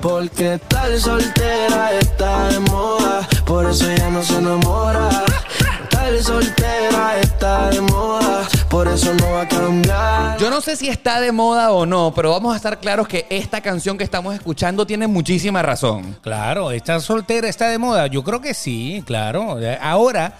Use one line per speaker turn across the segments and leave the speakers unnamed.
Porque estar soltera está de moda, por eso ella no se enamora. Estar soltera está de moda, por eso no va a cambiar.
Yo no sé si está de moda o no, pero vamos a estar claros que esta canción que estamos escuchando tiene muchísima razón.
Claro, ¿está soltera está de moda? Yo creo que sí, claro. Ahora,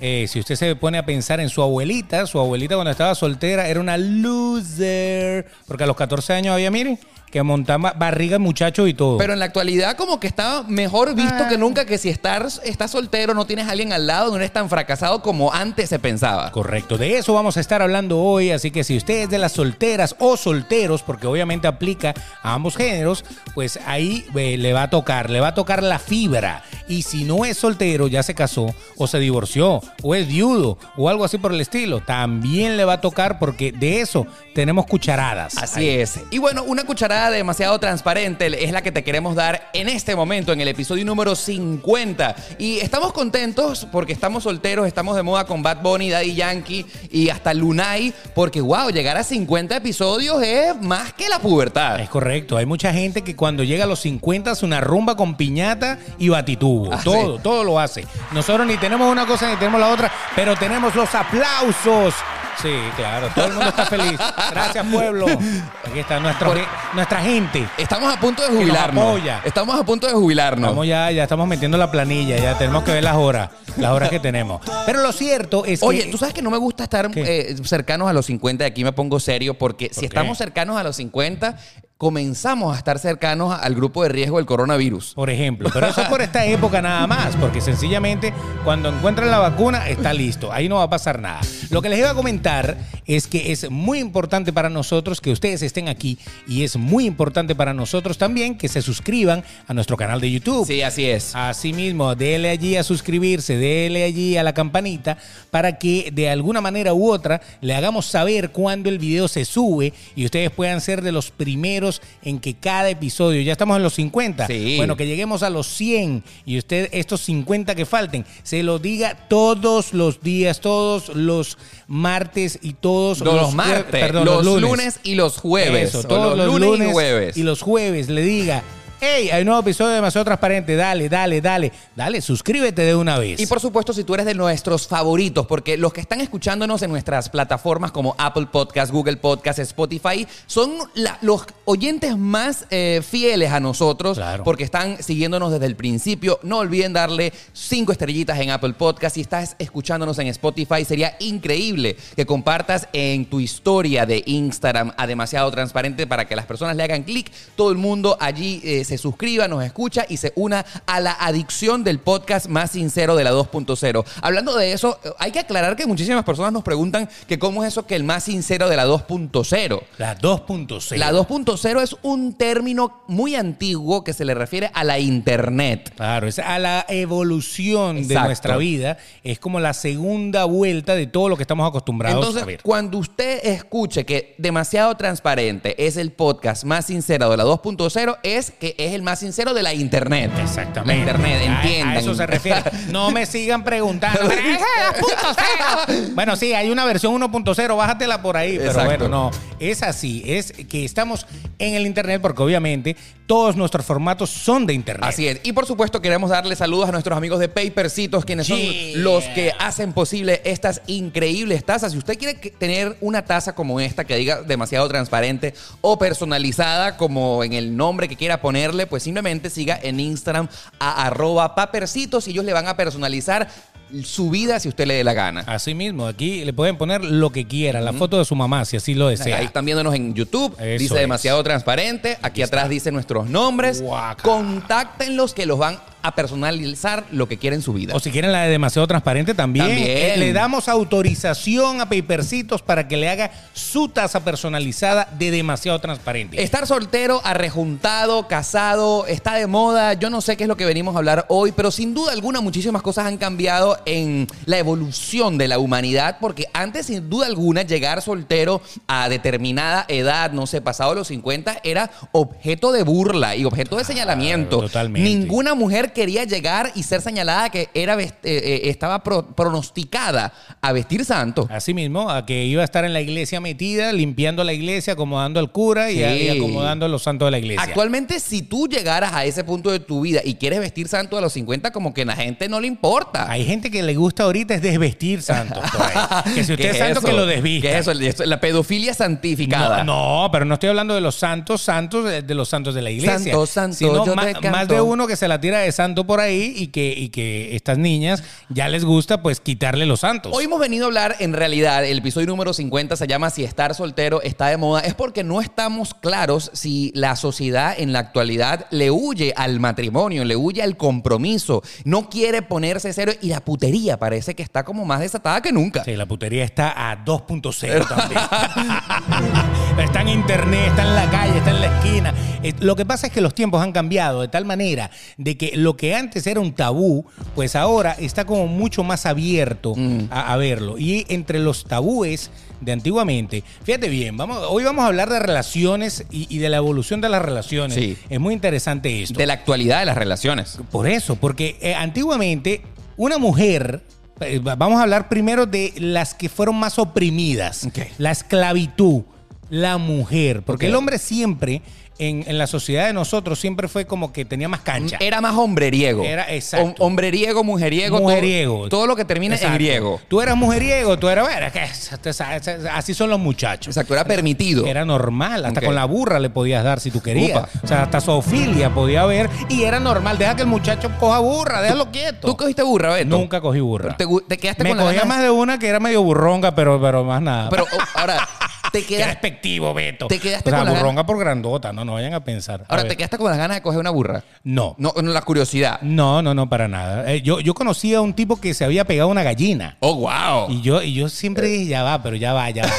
eh, si usted se pone a pensar en su abuelita, su abuelita cuando estaba soltera era una loser, porque a los 14 años había, miren, que montaba barriga muchacho y todo.
Pero en la actualidad como que está mejor visto que nunca que si estás, estás soltero, no tienes a alguien al lado, no eres tan fracasado como antes se pensaba.
Correcto, de eso vamos a estar hablando hoy, así que si usted es de las solteras o solteros, porque obviamente aplica a ambos géneros, pues ahí eh, le va a tocar, le va a tocar la fibra. Y si no es soltero, ya se casó o se divorció o es viudo o algo así por el estilo, también le va a tocar porque de eso tenemos cucharadas.
Así
Ahí.
es. Y bueno, una cucharada demasiado transparente es la que te queremos dar en este momento, en el episodio número 50. Y estamos contentos porque estamos solteros, estamos de moda con Bad Bunny, Daddy Yankee y hasta Lunay, porque wow, llegar a 50 episodios es más que la pubertad.
Es correcto, hay mucha gente que cuando llega a los 50 hace una rumba con piñata y batitubo.
Ah,
todo,
sí.
todo lo hace. Nosotros ni tenemos una cosa ni tenemos la otra, pero tenemos los aplausos. Sí, claro, todo el mundo está feliz. Gracias, pueblo. Aquí está nuestro-
Por-
nuestra gente.
Estamos a punto de
nos
jubilarnos. Estamos a punto de jubilarnos.
Estamos ya, ya estamos metiendo la planilla, ya tenemos que ver las horas, las horas que tenemos. Pero lo cierto es
Oye,
que.
tú sabes que no me gusta estar eh, cercanos a los 50, y aquí me pongo serio, porque si
qué?
estamos cercanos a los 50, comenzamos a estar cercanos al grupo de riesgo del coronavirus.
Por ejemplo, pero eso es por esta época nada más, porque sencillamente cuando encuentran la vacuna está listo, ahí no va a pasar nada. Lo que les iba a comentar es que es muy importante para nosotros que ustedes estén aquí y es muy importante para nosotros también que se suscriban a nuestro canal de YouTube.
Sí, así es.
Asimismo, dele allí a suscribirse, dele allí a la campanita para que de alguna manera u otra le hagamos saber cuando el video se sube y ustedes puedan ser de los primeros en que cada episodio, ya estamos en los 50,
Sí.
bueno, que lleguemos a los 100 y usted estos 50 que falten, se lo diga todos los días, todos los martes y todos
los martes,
perdón,
los lunes. y los jueves.
Eso, todos los, lunes,
y jueves.
y los jueves le diga, hey, hay un nuevo episodio de Demasiado Transparente, dale, dale, dale, dale, suscríbete de una vez.
Y por supuesto, si tú eres de nuestros favoritos, porque los que están escuchándonos en nuestras plataformas como Apple Podcast, Google Podcast, Spotify, son la- los oyentes más eh, fieles a nosotros,
Claro.
porque están siguiéndonos desde el principio. No olviden darle cinco estrellitas en Apple Podcast. Si estás escuchándonos en Spotify, sería increíble que compartas en tu historia de Instagram a demasiado transparente para que las personas le hagan clic. Todo el mundo allí eh, se suscriba, nos escucha y se una a la adicción del podcast más sincero de la 2.0. Hablando de eso, hay que aclarar que muchísimas personas nos preguntan que cómo es eso que el más sincero de la 2.0.
La 2.0.
La 2.0 es un término muy antiguo que se le refiere a la internet.
Claro, es a la evolución de nuestra vida. Es como la segunda vuelta de todo lo que estamos acostumbrados
Entonces,
a ver.
cuando usted escuche que demasiado transparente es el podcast más sincero de la 2.0, es que es el más sincero de la internet.
Exactamente.
La internet, entiendan.
A, eso se refiere. No me sigan preguntando. "Pero esa es la 2.0". Bueno, sí, hay una versión 1.0, bájatela por ahí. Pero
Exacto.
bueno, no. Es así. Es que estamos en el Internet porque obviamente todos nuestros formatos son de Internet.
Así es. Y por supuesto queremos darle saludos a nuestros amigos de Papercitos, quienes
Yeah.
son los que hacen posible estas increíbles tazas. Si usted quiere tener una taza como esta que diga demasiado transparente o personalizada como en el nombre que quiera ponerle, pues simplemente siga en Instagram a arroba papercitos y ellos le van a personalizar su vida si usted le dé la gana.
Así mismo, aquí le pueden poner lo que quieran, la foto de su mamá, si así lo desea.
Ahí están viéndonos en YouTube.
Eso
dice
es.
demasiado transparente. Aquí atrás dice nuestros nombres.
Guaca.
Contáctenlos que los van a personalizar lo que quieren en su vida.
O si quieren la de demasiado transparente también,
También.
eh, le damos autorización a Papercitos para que le haga su taza personalizada de demasiado transparente.
Estar soltero, arrejuntado, casado, está de moda. Yo no sé qué es lo que venimos a hablar hoy, pero sin duda alguna muchísimas cosas han cambiado en la evolución de la humanidad, porque antes, sin duda alguna, llegar soltero a determinada edad, no sé, pasado los 50, era objeto de burla y objeto de señalamiento.
totalmente.
Ninguna mujer quería llegar y ser señalada que era eh, eh, estaba pro- pronosticada a vestir santo.
Así mismo, a que iba a estar en la iglesia metida, limpiando la iglesia, acomodando al cura y, acomodando a los santos de la iglesia.
Actualmente, si tú llegaras a ese punto de tu vida y quieres vestir santo a los 50, como que a la gente no le importa.
Hay gente que le gusta ahorita es desvestir santos. por ahí. Que si usted
¿Qué
es santo,
eso?
que lo desvista.
¿Qué es eso? La pedofilia santificada.
No, no, pero no estoy hablando de los santos, santos, de, de los santos de la iglesia.
Santo, santo,
sino
yo
ma-
te canto.
más de uno que se la tira de santo por ahí y que, y que estas niñas ya les gusta pues quitarle los santos.
Hoy hemos venido a hablar, en realidad, el episodio número 50 se llama Si estar soltero está de moda. Es porque no estamos claros si la sociedad en la actualidad le huye al matrimonio, le huye al compromiso, no quiere ponerse serio y la putería parece que está como más desatada que nunca.
Sí, la putería está a 2.0 también. está en internet, está en la calle, está en la esquina. Lo que pasa es que los tiempos han cambiado de tal manera de que lo que antes era un tabú, pues ahora está como mucho más abierto
Mm.
a, a verlo. Y entre los tabúes de antiguamente, fíjate bien, vamos, hoy vamos a hablar de relaciones y, y de la evolución de las relaciones.
Sí.
Es muy interesante esto.
De la actualidad de las relaciones.
Por eso, porque eh, antiguamente una mujer, eh, va- vamos a hablar primero de las que fueron más oprimidas, la esclavitud, la mujer, porque el hombre siempre, en, en la sociedad de nosotros, siempre fue como que tenía más cancha.
Era más hombreriego.
Era- exacto.
Hom- hombreriego, mujeriego. todo-
mujeriego.
Todo, lo que termine en
Exacto.
griego.
Tú eras mujeriego, tú eras, bueno, así son los muchachos.
Exacto, era permitido.
Era normal, hasta con la burra le podías dar si tú querías.
Upa.
O sea, hasta zoofilia podía haber y era normal. Deja que el muchacho coja burra, déjalo quieto.
¿Tú cogiste burra, Beto?
Nunca cogí burra.
¿Te, quedaste
Me
con la
cogía más de una que era medio burronga, pero, pero más nada.
Pero oh, ahora, te
Qué
quedas
despectivo, Beto.
te quedaste
o sea,
con la gana-
burronga por grandota, no, no vayan a pensar. A
Ahora,
ver.
¿te quedaste con las ganas de coger una burra?
No.
No, no, la curiosidad.
No, no, no, para nada. Eh, yo, yo conocí a un tipo que se había pegado una gallina.
Oh, wow.
Y yo, y yo siempre dije, ya va, pero ya va, ya va.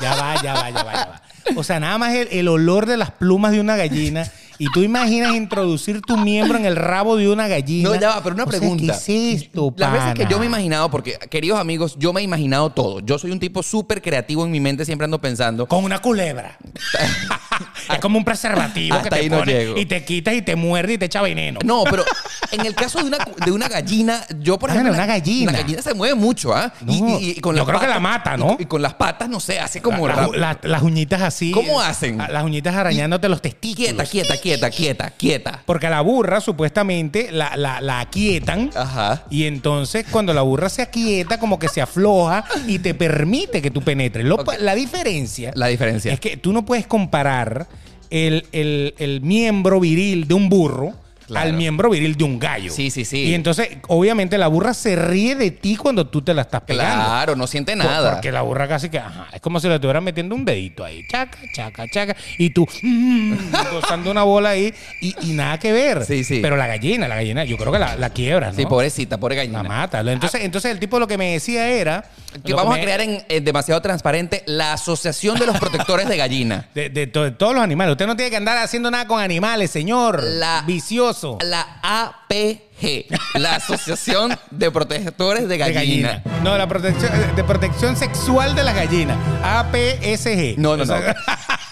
Ya va, ya va, ya va, ya va. O sea, nada más el, el olor de las plumas de una gallina. Y tú imaginas introducir tu miembro en el rabo de una gallina.
No, ya va, pero una
O sea,
pregunta.
¿Qué es esto,
Las veces que
pana?
yo me he imaginado, porque, queridos amigos, yo me he imaginado todo. Yo soy un tipo súper creativo en mi mente, siempre ando pensando.
Con una culebra. es como un preservativo
Hasta
que te
ahí no llego.
y te quitas y te muerde y te echa veneno.
No, pero en el caso de una, de una gallina, yo, por
Ah,
ejemplo.
una gallina.
La gallina se mueve mucho, ¿ah?
No,
y, y con
yo creo que la mata, ¿no?
Y, y con las patas, no sé, hace como.
La- las uñitas así.
¿Cómo hacen?
a- Las uñitas arañándote los testículos.
Quieta, quieta, quieta, quieta, quieta.
Porque a la burra supuestamente la, la, la aquietan.
Ajá.
Y entonces cuando la burra se aquieta, como que se afloja y te permite que tú penetres. Lo-. La diferencia
La diferencia.
es que tú no puedes comparar el, el- el miembro viril de un burro
Claro.
al miembro viril de un gallo.
Sí, sí, sí.
Y entonces, obviamente, la burra se ríe de ti cuando tú te la estás pegando.
Claro, no siente nada.
Porque la burra casi que, ajá, es como si le estuvieran metiendo un dedito ahí, chaca, chaca, chaca, y tú mm, gozando una bola ahí y, y nada que ver.
Sí, sí.
Pero la gallina, la gallina, yo creo que la, la quiebra, ¿no?
Sí, pobrecita, pobre
La
gallina.
mata. Entonces, entonces el tipo lo que me decía era...
Que vamos a crear en, en demasiado transparente la Asociación de los Protectores de Gallina.
De, de to- de todos los animales. Usted no tiene que andar haciendo nada con animales, señor.
La-
Vicioso.
La APG, la Asociación de Protectores de
de
Gallina.
No, la protección, de protección sexual de las gallinas. APSG.
No, no,
O sea,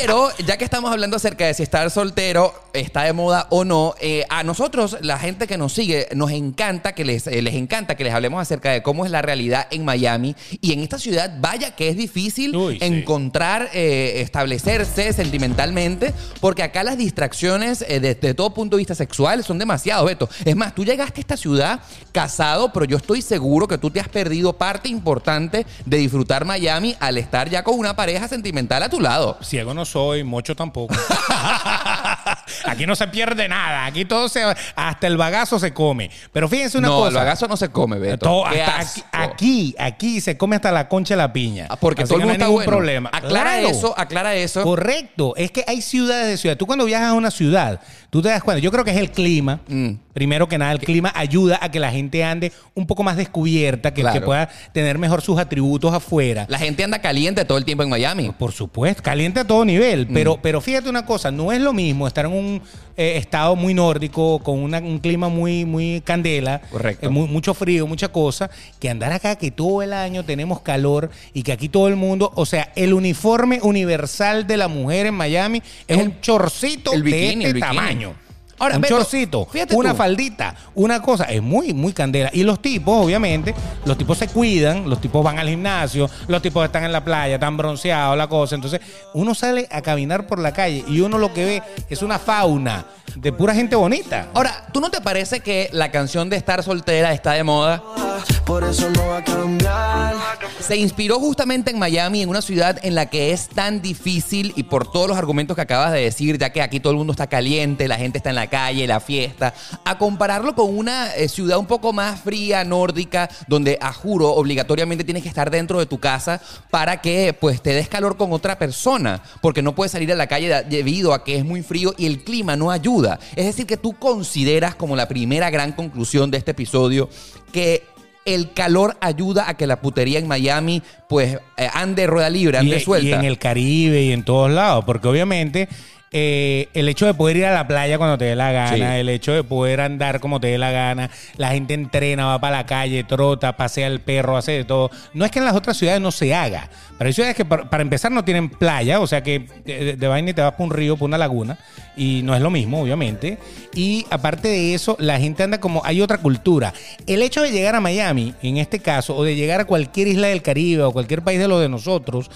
Pero ya que estamos hablando acerca de si estar soltero está de moda o no, eh, a nosotros, la gente que nos sigue, nos encanta que les, eh, les encanta que les hablemos acerca de cómo es la realidad en Miami. Y en esta ciudad, vaya que es difícil
Uy, sí.
encontrar, eh, establecerse sentimentalmente, porque acá las distracciones desde todo punto de vista sexual son demasiado, Beto. Es más, tú llegaste a esta ciudad casado, pero yo estoy seguro que tú te has perdido parte importante de disfrutar Miami al estar ya con una pareja sentimental a tu lado.
Ciego no soy, mocho tampoco. aquí no se pierde nada. Aquí todo se. Hasta el bagazo se come. Pero fíjense una
no,
cosa.
el bagazo no se come, Beto.
Todo- hasta aquí, aquí, aquí se come hasta la concha de la piña.
Ah, Porque
Así
todo el
no
mundo
hay
está bueno.
problema.
Aclara
Claro.
eso, aclara eso.
Correcto. Es que hay ciudades de ciudad. Tú cuando viajas a una ciudad, tú te das cuenta. Yo creo que es el clima.
Mm.
Primero que nada, el clima ayuda a que la gente ande un poco más descubierta, que,
Claro.
que pueda tener mejor sus atributos afuera.
La gente anda caliente todo el tiempo en Miami.
Por supuesto, caliente a todo nivel.
Mm.
Pero, pero fíjate una cosa, no es lo mismo estar en un eh, estado muy nórdico, con una- un clima muy, muy candela,
Correcto.
eh, mu- mucho frío, mucha cosa, que andar acá que todo el año tenemos calor y que aquí todo el mundo, o sea, el uniforme universal de la mujer en Miami es
El-
un chorcito
el bikini,
de este
el bikini.
tamaño.
Ahora,
un
Beto,
chorcito, una
tú.
faldita, una cosa, es muy, muy candela. Y los tipos, obviamente, los tipos se cuidan, los tipos van al gimnasio, los tipos están en la playa, están bronceados, la cosa. Entonces, uno sale a caminar por la calle y uno lo que ve es una fauna de pura gente bonita.
Ahora, ¿tú no te parece que la canción de estar soltera está de moda?
Por eso no va a cambiar.
Se inspiró justamente en Miami, en una ciudad en la que es tan difícil y por todos los argumentos que acabas de decir, ya que aquí todo el mundo está caliente, la gente está en la calle, la fiesta, a compararlo con una eh, ciudad un poco más fría, nórdica, donde a juro obligatoriamente tienes que estar dentro de tu casa para que pues te des calor con otra persona, porque no puedes salir a la calle debido a que es muy frío y el clima no ayuda. Es decir, que tú consideras como la primera gran conclusión de este episodio que el calor ayuda a que la putería en Miami pues eh, ande rueda libre, ande
y,
suelta.
y en el Caribe y en todos lados, porque obviamente eh, el hecho de poder ir a la playa cuando te dé la gana,
Sí.
el hecho de poder andar como te dé la gana, la gente entrena, va para la calle, trota, pasea el perro, hace de todo. No es que en las otras ciudades no se haga, pero hay ciudades que para, para empezar no tienen playa, o sea que de, de vaina y te vas para un río, para una laguna, y no es lo mismo, obviamente. Y aparte de eso, la gente anda como, hay otra cultura. El hecho de llegar a Miami, en este caso, o de llegar a cualquier isla del Caribe o cualquier país de los de nosotros,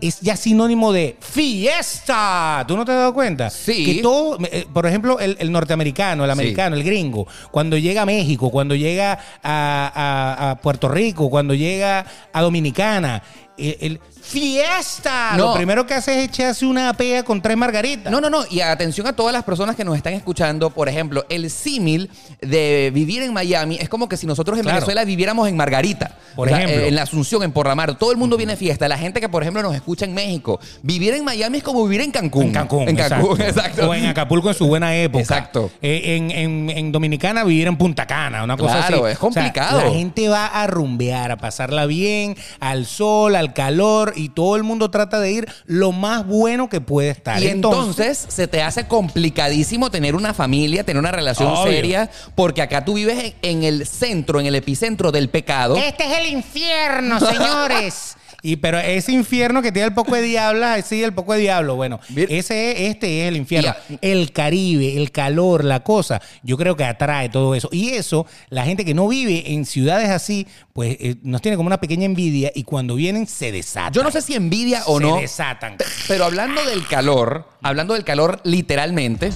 es ya sinónimo de fiesta. ¿Tú no te has dado cuenta?
Sí.
Que todo, eh, por ejemplo, el, el norteamericano, el americano, el gringo, cuando llega a México, cuando llega a, a- a Puerto Rico, cuando llega a Dominicana, el, el- fiesta.
No.
Lo primero que hace es echarse una pea con tres margaritas.
No, no, no. Y atención a todas las personas que nos están escuchando. Por ejemplo, el símil de vivir en Miami es como que si nosotros en
Claro.
Venezuela viviéramos en Margarita.
Por
O sea,
ejemplo.
en la Asunción, en Porramar. Todo el mundo viene a fiesta. La gente que, por ejemplo, nos escucha en México. Vivir en Miami es como vivir en Cancún.
En Cancún.
En Cancún,
exacto.
exacto.
O en Acapulco en su buena época.
Exacto.
Eh, en, en- en Dominicana vivir en Punta Cana, una cosa así.
Claro, es
O sea,
complicado.
la gente va a rumbear, a pasarla bien, al sol, al calor, y todo el mundo trata de ir lo más bueno que puede estar.
Y entonces, se te hace complicadísimo tener una familia, tener una relación
Obvio.
seria, porque acá tú vives en, en el centro, en el epicentro del pecado.
Este es el infierno, señores. Y pero ese infierno que tiene el poco de diablo, sí, el poco de diablo. Bueno, ese este es el infierno. El Caribe, el calor, la cosa, yo creo que atrae todo eso. Y eso, la gente que no vive en ciudades así, pues eh, nos tiene como una pequeña envidia y cuando vienen se desatan.
Yo no sé si envidia o
se
no.
desatan.
Pero hablando del calor, hablando del calor literalmente,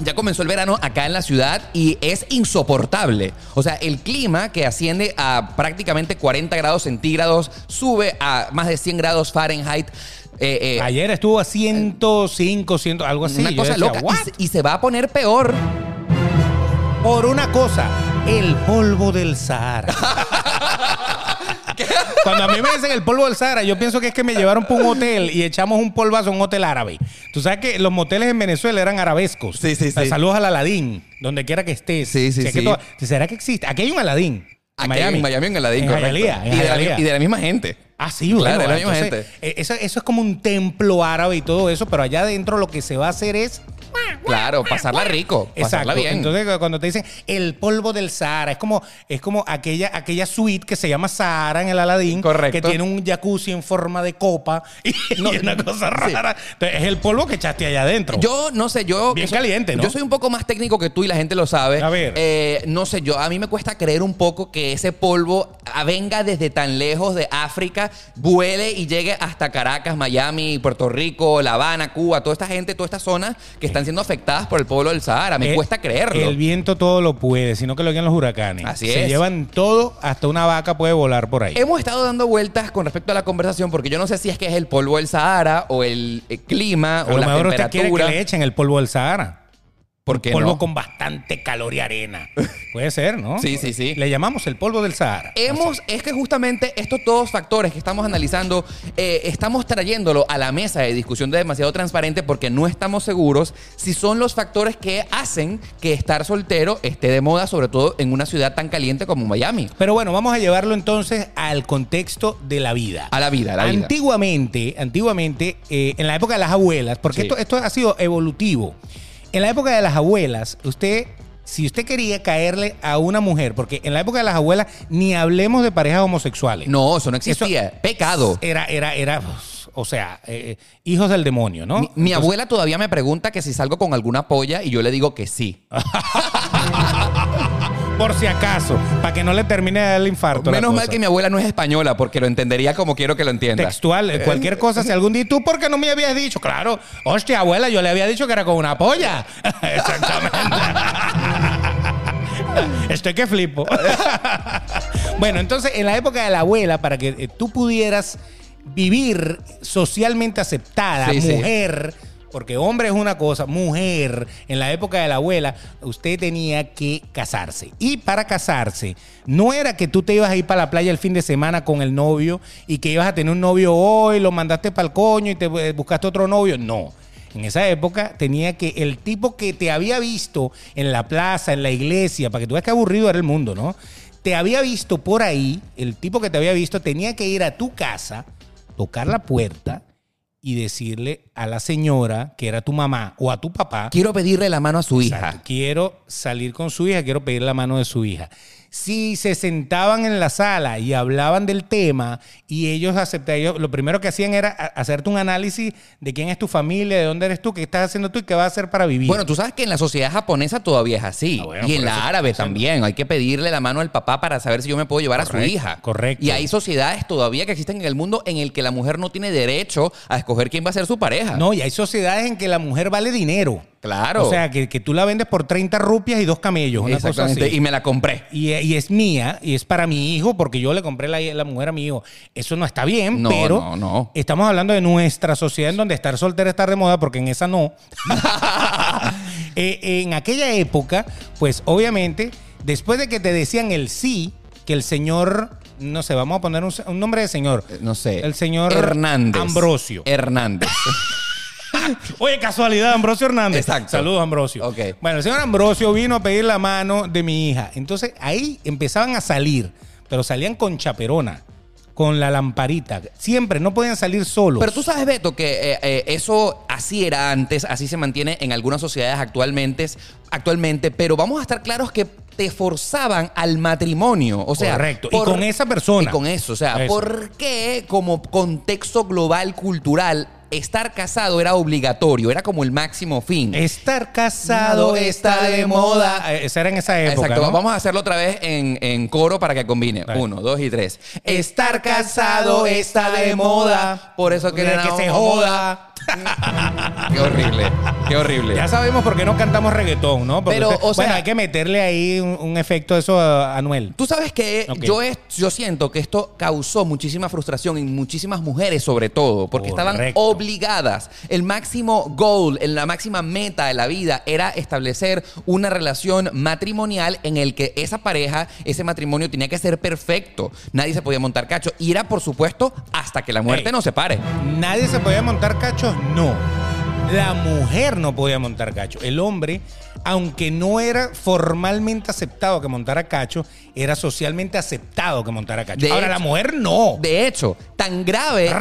ya comenzó el verano acá en la ciudad y es insoportable. O sea, el clima que asciende a prácticamente 40 grados centígrados, sube a más de 100 grados Fahrenheit. eh, eh,
Ayer estuvo a 105, 100, algo así.
una
Yo
cosa
decía,
loca. Y y se va a poner peor.
Por una cosa, el polvo del Sahara. Cuando a mí me dicen el polvo del Sahara, yo pienso que es que me llevaron para un hotel y echamos un polvazo a un hotel árabe. Tú sabes que los moteles en Venezuela eran arabescos.
Sí, sí, sí.
Saludos al Aladín, donde quiera que estés.
Sí, sí,
O sea, que
sí.
todo- ¿Será que existe? Aquí hay un Aladín.
Aquí en Miami, en Aladín,
En
correcto.
Hialeah, en
y, de la, y de la misma gente.
Ah, sí, bueno.
Claro,
entonces,
gente.
eh, Eso, eso es como un templo árabe y todo eso, pero allá adentro lo que se va a hacer es
Claro, pasarla rico, pasarla
Exacto.
bien.
Entonces cuando te dicen el polvo del Sahara, es como, es como aquella, aquella suite que se llama Sahara en el Aladín.
Correcto.
Que tiene un jacuzzi en forma de copa y, y una cosa rara. Entonces, es el polvo que echaste allá adentro.
Yo no sé, yo.
Bien
yo-
caliente, ¿no?
Yo soy un poco más técnico que tú y la gente lo sabe.
A ver.
Eh, no sé, yo a mí me cuesta creer un poco que ese polvo venga desde tan lejos de África, vuele y llegue hasta Caracas, Miami, Puerto Rico, La Habana, Cuba, toda esta gente, toda esta zona que están siendo afectadas por el pueblo del Sahara. Me
Eh,
cuesta creerlo.
El viento todo lo puede, sino que lo guían los huracanes.
Así
Se
es.
llevan todo, hasta una vaca puede volar por ahí.
Hemos estado dando vueltas con respecto a la conversación porque yo no sé si es que es el polvo del Sahara o el eh, clima
A
o
lo
la
mejor usted quiere que
temperatura.
le echen el polvo del Sahara.
¿Por qué
polvo
no?
con bastante calor y arena. Puede ser, ¿no?
Sí, sí, sí.
Le llamamos el polvo del Sahara.
Hemos, es que justamente estos todos factores que estamos analizando, eh, estamos trayéndolo a la mesa de discusión de demasiado transparente porque no estamos seguros si son los factores que hacen que estar soltero esté de moda, sobre todo en una ciudad tan caliente como Miami.
Pero bueno, vamos a llevarlo entonces al contexto de la vida.
A la vida, a la vida.
Antiguamente, antiguamente, eh, en la época de las abuelas, porque
Sí.
esto, esto ha sido evolutivo. En la época de las abuelas, usted, si usted quería caerle a una mujer, porque en la época de las abuelas ni hablemos de parejas homosexuales.
No, eso no existía. Pecado.
Era, era, era. O sea, eh, hijos del demonio, ¿no?
Mi, mi
Entonces,
abuela todavía me pregunta que si salgo con alguna polla y yo le digo que sí.
Por si acaso, para que no le termine de dar el infarto.
Menos mal que mi abuela no es española porque lo entendería como quiero que lo entienda.
Textual, eh, cualquier cosa, si algún día tú, ¿por qué no me habías dicho? Claro, hostia, abuela, yo le había dicho que era con una polla. Exactamente. Estoy que flipo. bueno, entonces, en la época de la abuela, para que eh, tú pudieras vivir socialmente aceptada,
Sí, sí.
Porque hombre es una cosa, mujer, en la época de la abuela, usted tenía que casarse. Y para casarse, no era que tú te ibas a ir para la playa el fin de semana con el novio y que ibas a tener un novio hoy, lo mandaste para el coño y te eh, buscaste otro novio. No. En esa época tenía que el tipo que te había visto en la plaza, en la iglesia, para que tú veas qué aburrido era el mundo, ¿no? Te había visto por ahí, el tipo que te había visto tenía que ir a tu casa, tocar la puerta y decirle a la señora que era tu mamá o a tu papá,
Quiero pedirle la mano a su hija.
Exacto. quiero salir con su hija, quiero pedir la mano de su hija. Si se sentaban en la sala y hablaban del tema y ellos aceptaban, ellos- lo primero que hacían era hacerte un análisis de quién es tu familia, de dónde eres tú, qué estás haciendo tú y qué vas a hacer para vivir.
Bueno, tú sabes que en la sociedad japonesa todavía es así.
Ah, bueno,
y en la árabe también. Hay que pedirle la mano al papá para saber si yo me puedo llevar a su hija.
correcto.
Y hay sociedades todavía que existen en el mundo en el que la mujer no tiene derecho a escoger quién va a ser su pareja.
no, y hay sociedades en que la mujer vale dinero.
Claro.
O sea, que, que tú la vendes por 30 rupias y dos camellos, una cosa
Exactamente.
así.
Y me la compré.
Y, y es mía, y es para mi hijo, porque yo le compré la, la mujer a mi hijo. Eso no está bien,
No,
pero
no, no.
estamos hablando de nuestra sociedad en donde estar soltera está de moda, porque en esa no. Eh, en aquella época, pues obviamente, después de que te decían el sí, que el señor, no sé, vamos a poner un, un nombre de señor.
Eh, No sé.
El señor
Hernández.
Ambrosio.
Hernández.
Oye, casualidad, Ambrosio Hernández.
Exacto.
Saludos, Ambrosio.
Ok.
Bueno, el señor Ambrosio vino a pedir la mano de mi hija. Entonces ahí empezaban a salir, pero salían con chaperona, con la lamparita. Siempre, no podían salir solos.
Pero tú sabes, Beto, que eh, eh, eso así era antes, así se mantiene en algunas sociedades actualmente, actualmente, pero vamos a estar claros que te forzaban al matrimonio. O sea,
Correcto. Y con esa persona.
Y con eso. O sea,
Eso.
¿por qué como contexto global cultural estar casado era obligatorio? Era como el máximo fin.
Estar casado está de moda. Eh, Esa era en esa época.
Exacto,
¿no?
vamos a hacerlo otra vez en, en coro para que combine. Uno, dos y tres.
Estar casado está de moda.
Por eso que,
Que se joda.
Qué horrible, qué horrible.
Ya sabemos por qué no cantamos reggaetón, ¿no? Porque
Pero,
usted-
o sea-
bueno, hay que meterle ahí un, un efecto eso a Anuel.
Tú sabes que yo, es, yo siento que esto causó muchísima frustración en muchísimas mujeres, sobre todo, porque estaban
Correcto.
Obligadas. El máximo goal, la máxima meta de la vida era establecer una relación matrimonial en el que esa pareja, ese matrimonio tenía que ser perfecto. Nadie se podía montar cacho. Y era, por supuesto, hasta que la muerte
Ey.
nos separe.
¿Nadie se podía montar cachos? No. La mujer no podía montar cacho. El hombre, aunque no era formalmente aceptado que montara cacho, era socialmente aceptado que montara cacho.
De
Ahora,
hecho-
la mujer no.
De hecho, tan grave es-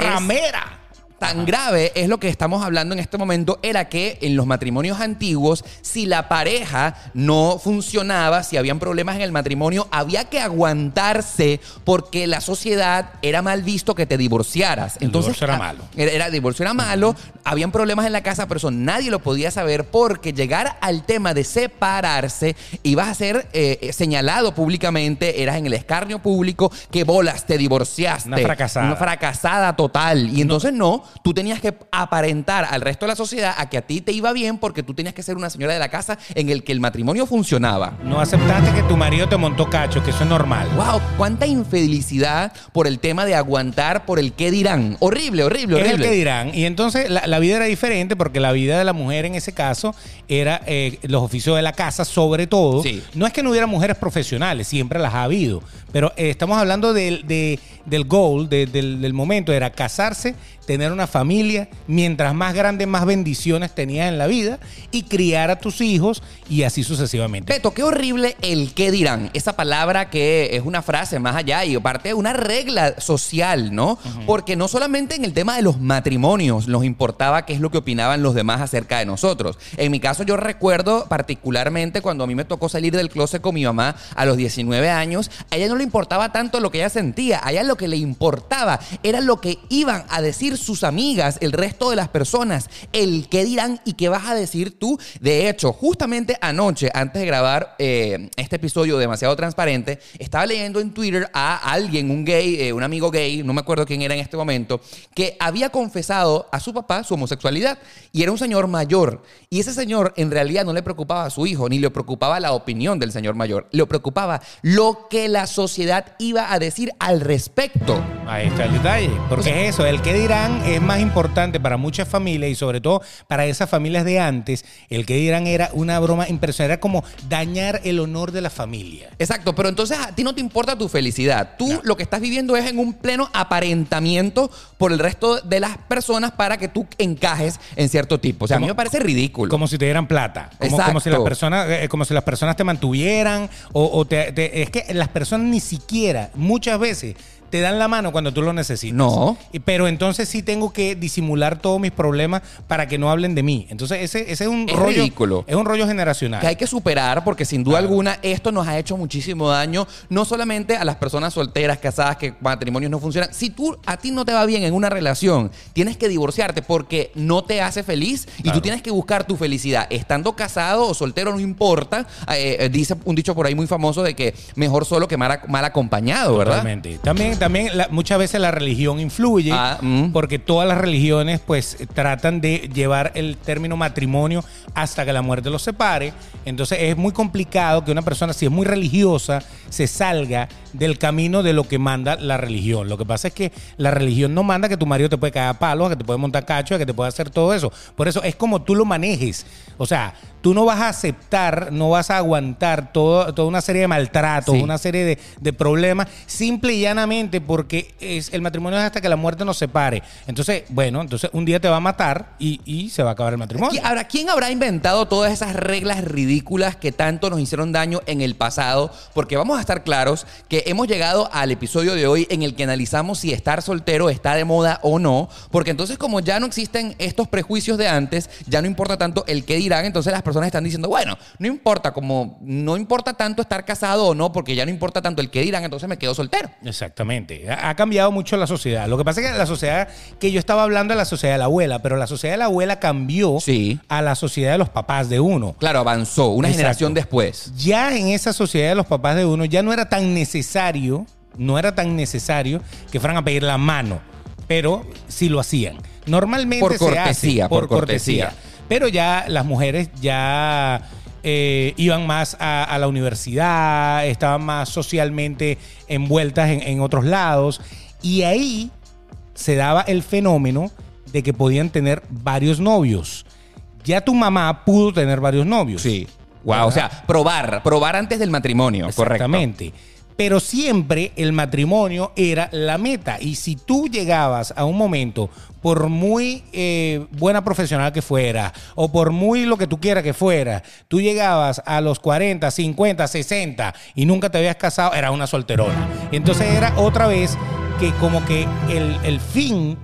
Tan grave es lo que estamos hablando en este momento, era que en los matrimonios antiguos, si la pareja no funcionaba, si habían problemas en el matrimonio, había que aguantarse porque la sociedad era mal visto que te divorciaras.
El
Entonces,
divorcio era
ah,
malo.
Era, era- divorcio era malo, habían problemas en la casa, pero eso nadie lo podía saber porque llegar al tema de separarse ibas a ser eh, eh, señalado públicamente, eras en el escarnio público, que bolas, te divorciaste.
Una fracasada.
Una fracasada total. Y entonces no, tú tenías que aparentar al resto de la sociedad a que a ti te iba bien porque tú tenías que ser una señora de la casa en el que el matrimonio funcionaba.
No aceptaste que tu marido te montó cacho, que eso es normal.
Wow, cuánta infelicidad por el tema de aguantar por el qué dirán. Horrible, horrible,
Es el
horrible.
que dirán. Y entonces la, la vida era diferente porque la vida de la mujer en ese caso era eh, los oficios de la casa, sobre todo.
Sí.
No es que no hubiera mujeres profesionales, siempre las ha habido. Pero eh, estamos hablando del, de- del goal, de- del, del momento, era casarse, tener una familia, mientras más grande, más bendiciones tenías en la vida y criar a tus hijos y así sucesivamente.
Beto, qué horrible el qué dirán. Esa palabra que es una frase más allá y aparte una regla social, ¿no? Porque no solamente en el tema de los matrimonios nos importaba qué es lo que opinaban los demás acerca de nosotros. En mi caso yo recuerdo particularmente cuando a mí me tocó salir del closet con mi mamá a los 19 años, a ella no le importaba tanto lo que ella sentía, a ella lo que le importaba era lo que iban a decir sus amigas, el resto de las personas, el qué dirán y qué vas a decir tú. De hecho, justamente anoche, antes de grabar eh, este episodio demasiado transparente, estaba leyendo en Twitter a alguien, un gay, eh, un amigo gay, no me acuerdo quién era en este momento, que había confesado a su papá su homosexualidad y era un señor mayor. Y ese señor en realidad no le preocupaba a su hijo, ni le preocupaba la opinión del señor mayor, le preocupaba lo que la sociedad iba a decir al respecto.
Ahí está el detalle. Porque es eso, el que dirán es más importante para muchas familias y sobre todo para esas familias de antes. El que dirán era una broma impresionante, era como dañar el honor de la familia.
Exacto, pero entonces a ti no te importa tu felicidad. Tú lo que estás viviendo es en un pleno aparentamiento por el resto de las personas para que tú encajes en cierto tipo. O sea, a mí me parece ridículo.
Como si te dieran plata. Como, como si las personas, eh, como si las personas te mantuvieran. O, o te- te- es que las personas ni siquiera, muchas veces, te dan la mano cuando tú lo necesitas.
No.
Pero entonces sí tengo que disimular todos mis problemas para que no hablen de mí. Entonces ese, ese es un
Es
rollo.
ridículo.
Es un rollo generacional.
que hay que superar porque sin duda alguna esto nos ha hecho muchísimo daño, no solamente a las personas solteras, casadas, que matrimonios no funcionan. Si tú a ti no te va bien en una relación, tienes que divorciarte porque no te hace feliz y
Claro.
tú tienes que buscar tu felicidad. Estando casado o soltero no importa. Eh, eh, dice un dicho por ahí muy famoso de que mejor solo que mal, mal acompañado, ¿verdad?
Totalmente. También, también la- muchas veces la religión influye
Ah, mm.
porque todas las religiones pues tratan de llevar el término matrimonio hasta que la muerte los separe. Entonces es muy complicado que una persona si es muy religiosa se salga del camino de lo que manda la religión. Lo que pasa es que la religión no manda que tu marido te puede caer a palos, a que te puede montar cacho, a que te puede hacer todo eso. Por eso es como tú lo manejes. O sea, tú no vas a aceptar, no vas a aguantar todo, toda una serie de maltratos,
Sí.
una serie de, de problemas, simple y llanamente porque es, el matrimonio es hasta que la muerte nos separe. Entonces, bueno, entonces un día te va a matar y, y se va a acabar el matrimonio.
¿Qui- Ahora, ¿quién habrá inventado todas esas reglas ridículas que tanto nos hicieron daño en el pasado? Porque vamos a estar claros que hemos llegado al episodio de hoy en el que analizamos si estar soltero está de moda o no. Porque entonces, como ya no existen estos prejuicios de antes, ya no importa tanto el qué dirán, entonces las personas están diciendo, bueno, no importa, como no importa tanto estar casado o no, porque ya no importa tanto el qué dirán, entonces me quedo soltero.
Exactamente. Ha, ha cambiado mucho la sociedad. Lo que pasa es que la sociedad que yo estaba hablando es la sociedad de la abuela, pero la sociedad de la abuela cambió
Sí.
a la sociedad de los papás de uno.
Claro, avanzó una
Exacto.
generación después.
Ya en esa sociedad de los papás de uno ya no era tan necesario, no era tan necesario que fueran a pedir la mano, pero sí lo hacían. Normalmente
Por
se
cortesía,
hace
por cortesía.
Pero ya las mujeres ya eh, iban más a, a la universidad, estaban más socialmente envueltas en, en otros lados. Y ahí se daba el fenómeno de que podían tener varios novios. Ya tu mamá pudo tener varios novios.
Sí. Wow, o sea, probar, probar antes del matrimonio, correcto.
Exactamente. Pero siempre el matrimonio era la meta. Y si tú llegabas a un momento, por muy eh, buena profesional que fuera, o por muy lo que tú quieras que fuera, tú llegabas a los 40, 50, 60 y nunca te habías casado, era una solterona. Entonces era otra vez que como que el, el fin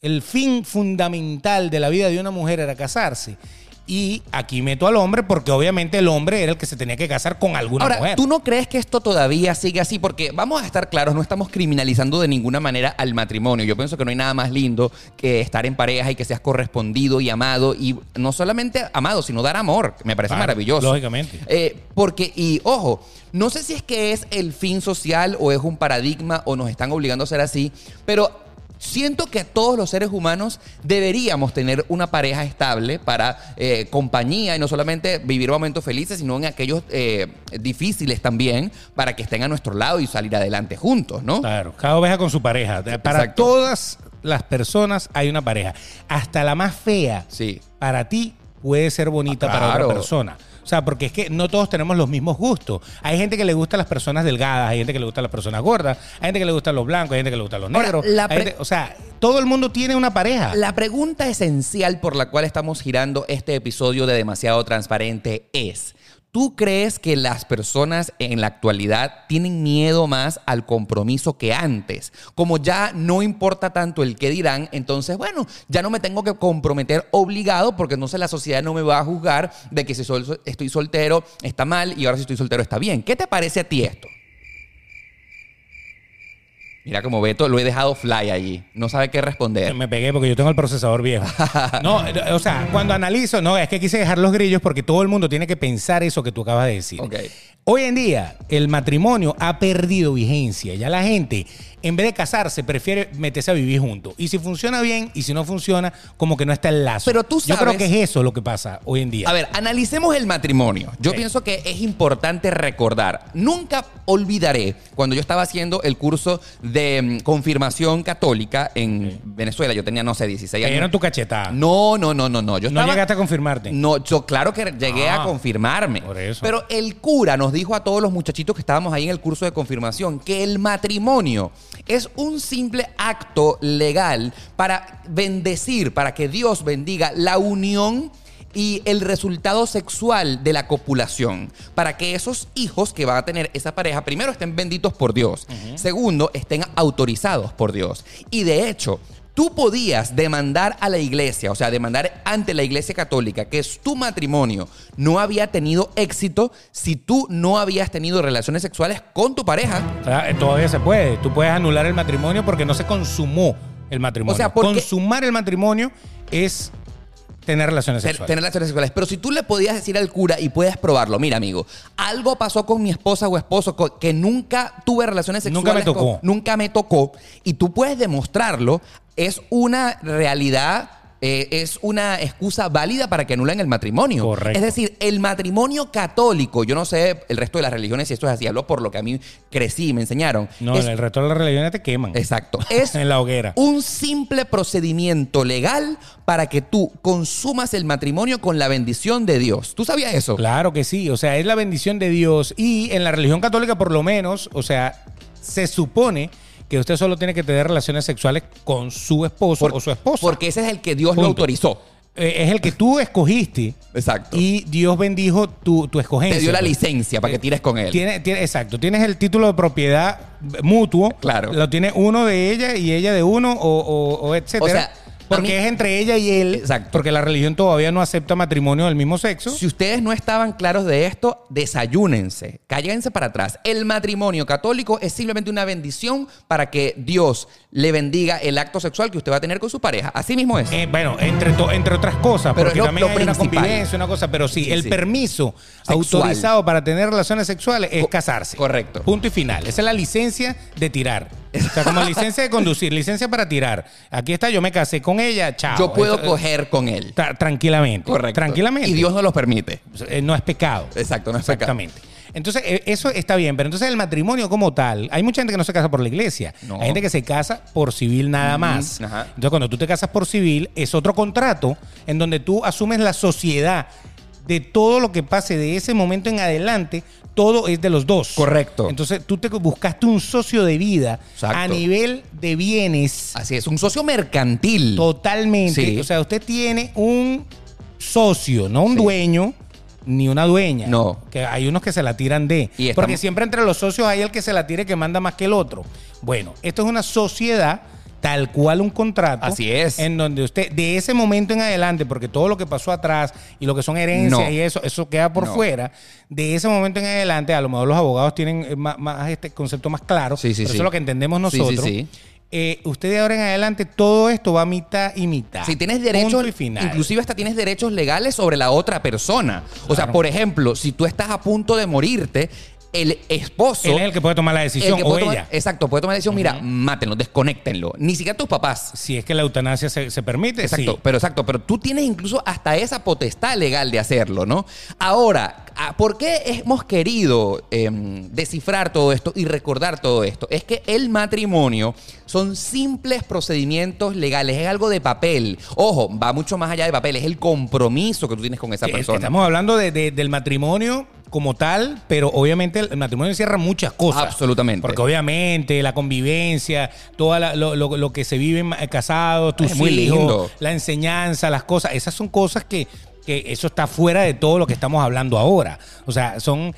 el fin fundamental de la vida de una mujer era casarse. Y aquí meto al hombre porque obviamente el hombre era el que se tenía que casar con alguna
Ahora,
mujer.
¿tú no crees que esto todavía sigue así? Porque vamos a estar claros, no estamos criminalizando de ninguna manera al matrimonio. Yo pienso que no hay nada más lindo que estar en pareja y que seas correspondido y amado. Y no solamente amado, sino dar amor. Me parece
Claro,
maravilloso.
lógicamente.
Eh, porque, y ojo, no sé si es que es el fin social o es un paradigma o nos están obligando a ser así, pero siento que todos los seres humanos deberíamos tener una pareja estable para eh, compañía y no solamente vivir momentos felices, sino en aquellos eh, difíciles también para que estén a nuestro lado y salir adelante juntos, ¿no?
Claro, cada oveja con su pareja. Para
Exacto.
todas las personas hay una pareja. Hasta la más fea,
Sí.
para ti puede ser bonita
Ah,
para otra persona. O sea, porque es que no todos tenemos los mismos gustos. Hay gente que le gusta las personas delgadas, hay gente que le gusta las personas gordas, hay gente que le gustan los blancos, hay gente que le gustan los negros.
pre-
gente- o sea, todo el mundo tiene una pareja.
La pregunta esencial por la cual estamos girando este episodio de Demasiado Transparente es, ¿tú crees que las personas en la actualidad tienen miedo más al compromiso que antes? Como ya no importa tanto el qué dirán, entonces, bueno, ya no me tengo que comprometer obligado porque entonces la sociedad no me va a juzgar de que si estoy soltero está mal y ahora si estoy soltero está bien. ¿Qué te parece a ti esto? Mira como Beto, lo he dejado fly allí. No sabe qué responder.
Me pegué porque yo tengo el procesador viejo. No, o sea, cuando analizo, no, es que quise dejar los grillos porque todo el mundo tiene que pensar eso que tú acabas de decir.
Ok.
Hoy en día, el matrimonio ha perdido vigencia. Ya la gente, en vez de casarse, prefiere meterse a vivir juntos. Y si funciona bien y si no funciona, como que no está el lazo.
Pero tú
Yo creo
sabes-
que es eso lo que pasa hoy en día.
A ver, analicemos el matrimonio. Yo pienso que es importante recordar. Nunca olvidaré cuando yo estaba haciendo el curso de mm, confirmación católica en Venezuela. Yo tenía, no sé, 16
Te
años.
dieron tu cachetada.
No, no, no, no, no. Yo
No llegaste a confirmarte.
No, yo claro que llegué
Ah,
a confirmarme.
por eso.
Pero el cura nos dijo a todos los muchachitos que estábamos ahí en el curso de confirmación que el matrimonio es un simple acto legal para bendecir, para que Dios bendiga la unión y el resultado sexual de la copulación, para que esos hijos que va a tener esa pareja, primero estén benditos por Dios, segundo, estén autorizados por Dios. Y de hecho, tú podías demandar a la iglesia, o sea, demandar ante la iglesia católica que es tu matrimonio no había tenido éxito si tú no habías tenido relaciones sexuales con tu pareja.
O sea, eh, todavía se puede. Tú puedes anular el matrimonio porque no se consumó el matrimonio.
O sea, porque-
Consumar el matrimonio es tener relaciones sexuales.
Tener relaciones sexuales. Pero si tú le podías decir al cura y puedes probarlo, mira, amigo, algo pasó con mi esposa o esposo que nunca tuve relaciones
Nunca
sexuales.
me tocó.
con- nunca me tocó. Y tú puedes demostrarlo. Es una realidad. eh, es una excusa válida para que anulen el matrimonio.
Correcto.
Es decir, el matrimonio católico, yo no sé el resto de las religiones si esto es así, hablo por lo que a mí crecí y me enseñaron.
No,
Es-
en el resto de las religiones te queman.
Exacto. Es
En la hoguera.
un simple procedimiento legal para que tú consumas el matrimonio con la bendición de Dios. ¿Tú sabías eso?
Claro que sí, o sea, es la bendición de Dios y en la religión católica por lo menos, o sea, se supone que usted solo tiene que tener relaciones sexuales con su esposo o su esposa.
Porque ese es el que Dios lo
Punto.
autorizó.
Eh, es el que tú escogiste
Exacto.
y Dios bendijo tu, tu escogencia.
Te dio la
pues.
licencia para que tires con él.
Tiene, tiene- exacto, tienes el título de propiedad mutuo.
Claro.
Lo tiene uno de ella y ella de uno o, o, o etcétera.
O sea,
porque
mí-
es entre ella y él.
Exacto.
Porque la religión todavía no acepta matrimonio del mismo sexo.
Si ustedes no estaban claros de esto, desayúnense, cállense para atrás. El matrimonio católico es simplemente una bendición para que Dios le bendiga el acto sexual que usted va a tener con su pareja. Así mismo es.
Eh, bueno, entre, entre otras cosas,
Pero
porque
lo-
también
lo
hay una
principal.
convivencia, una cosa, pero sí,
Sí,
el
sí.
permiso
Sexual.
autorizado para tener relaciones sexuales es
Co-
casarse.
correcto.
Punto y final. Esa es la licencia de tirar. O sea, como licencia de conducir, licencia para tirar. Aquí está, yo me casé con ella, chao.
Yo puedo
Esto-
coger con él.
Tra- tranquilamente.
Correcto.
Tranquilamente.
Y Dios no los permite.
Eh, no es pecado.
Exacto, no es pecado.
Exactamente. Entonces, eh, eso está bien, pero entonces el matrimonio como tal, hay mucha gente que no se casa por la iglesia.
No.
Hay gente que se casa por civil nada más.
ajá.
Entonces, cuando tú te casas por civil, es otro contrato en donde tú asumes la sociedad de todo lo que pase de ese momento en adelante, todo es de los dos.
Correcto.
Entonces, tú te buscaste un socio de vida
Exacto.
a nivel de bienes
Así es, un socio mercantil.
Totalmente.
Sí.
O sea, usted tiene un socio, no un
Sí.
dueño ni una dueña.
No.
Que hay unos que se la tiran de.
Y estamos-
Porque siempre entre los socios hay el que se la tire que manda más que el otro. Bueno, esto es una sociedad tal cual un contrato.
Así es.
En donde usted, de ese momento en adelante, porque todo lo que pasó atrás y lo que son herencias
No.
y eso, eso queda por
No.
fuera, de ese momento en adelante, a lo mejor los abogados tienen eh, más, más este concepto más claro.
Sí, sí,
pero
sí.
Eso es lo que entendemos
Sí, sí,
nosotros.
sí.
Eh, usted de ahora en adelante, todo esto va a mitad y mitad.
Si tienes derechos, inclusive hasta tienes derechos legales sobre la otra persona. O sea, por ejemplo, si tú estás a punto de morirte, el esposo...
Él es el que puede tomar la decisión o
tomar-
ella.
exacto, puede tomar la decisión, mira, mátenlo, desconéctenlo. Ni siquiera tus papás.
Si es que la eutanasia se, se permite,
Exacto,
sí.
pero exacto, pero tú tienes incluso hasta esa potestad legal de hacerlo, ¿no? Ahora, ah, ¿por qué hemos querido em, descifrar todo esto y recordar todo esto? Es que el matrimonio son simples procedimientos legales, es algo de papel. Ojo, va mucho más allá de papel, es el compromiso que tú tienes con esa persona.
Estamos hablando de- de- del matrimonio como tal, pero obviamente el matrimonio encierra muchas cosas.
Absolutamente.
Porque obviamente la convivencia, todo lo, lo- lo que se vive ma- casados, tus
Es muy
hijos,
lindo.
la enseñanza, las cosas, esas son cosas que, que eso está fuera de todo lo que estamos hablando ahora. O sea, son...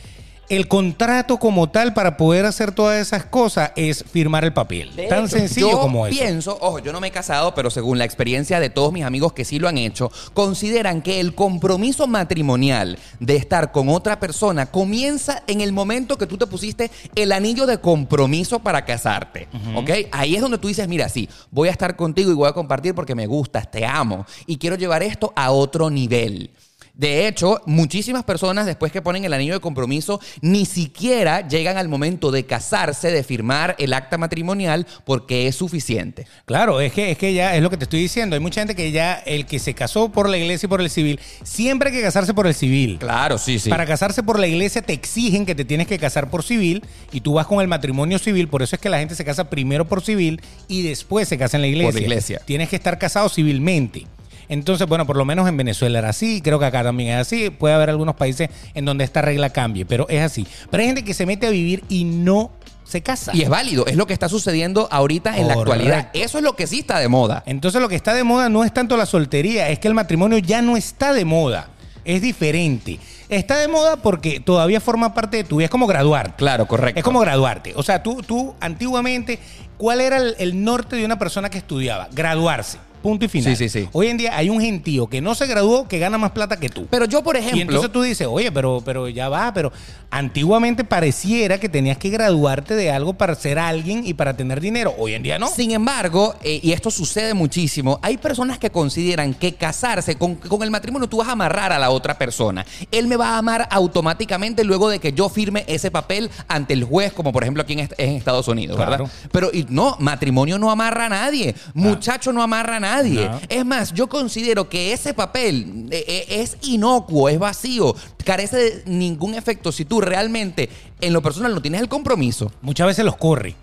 El contrato como tal para poder hacer todas esas cosas es firmar el papel.
De
Tan
hecho,
sencillo
yo
como eso.
pienso, ojo, yo no me he casado, pero según la experiencia de todos mis amigos que sí lo han hecho, consideran que el compromiso matrimonial de estar con otra persona comienza en el momento que tú te pusiste el anillo de compromiso para casarte. ¿Ok? Ahí es donde tú dices, mira, sí, voy a estar contigo y voy a compartir porque me gustas, te amo y quiero llevar esto a otro nivel. De hecho, muchísimas personas después que ponen el anillo de compromiso ni siquiera llegan al momento de casarse, de firmar el acta matrimonial porque es suficiente.
Claro, es que, es que ya es lo que te estoy diciendo. Hay mucha gente que ya, el que se casó por la iglesia y por el civil, siempre hay que casarse por el civil.
Claro, sí, sí.
Para casarse por la iglesia te exigen que te tienes que casar por civil y tú vas con el matrimonio civil, por eso es que la gente se casa primero por civil y después se casa en la iglesia.
Por la iglesia.
Tienes que estar casado civilmente. Entonces, bueno, por lo menos en Venezuela era así, creo que acá también es así. Puede haber algunos países en donde esta regla cambie, pero es así. Pero hay gente que se mete a vivir y no se casa.
Y es válido, es lo que está sucediendo ahorita en la actualidad. Eso es lo que sí está de moda.
Entonces lo que está de moda no es tanto la soltería, es que el matrimonio ya no está de moda. Es diferente. Está de moda porque todavía forma parte de tu vida. Es como graduarte.
Claro, correcto.
Es como graduarte. O sea, tú, tú antiguamente, ¿cuál era el, el norte de una persona que estudiaba? Graduarse. Punto y final.
Sí, sí, sí.
Hoy en día hay un gentío que no se graduó que gana más plata que tú.
Pero yo, por ejemplo,
Y entonces tú dices, oye, pero, pero ya va, pero antiguamente pareciera que tenías que graduarte de algo para ser alguien y para tener dinero. Hoy en día no.
Sin embargo, eh, y esto sucede muchísimo, hay personas que consideran que casarse con, con el matrimonio tú vas a amarrar a la otra persona. Él me va a amar automáticamente luego de que yo firme ese papel ante el juez, como por ejemplo aquí en, est- en Estados Unidos,
Claro.
¿verdad? Pero y no, matrimonio no amarra a nadie, muchacho no amarra a nadie.
No.
Es más, yo considero que ese papel eh, eh, es inocuo, es vacío, carece de ningún efecto si tú realmente en lo personal no tienes el compromiso.
Muchas veces los corre.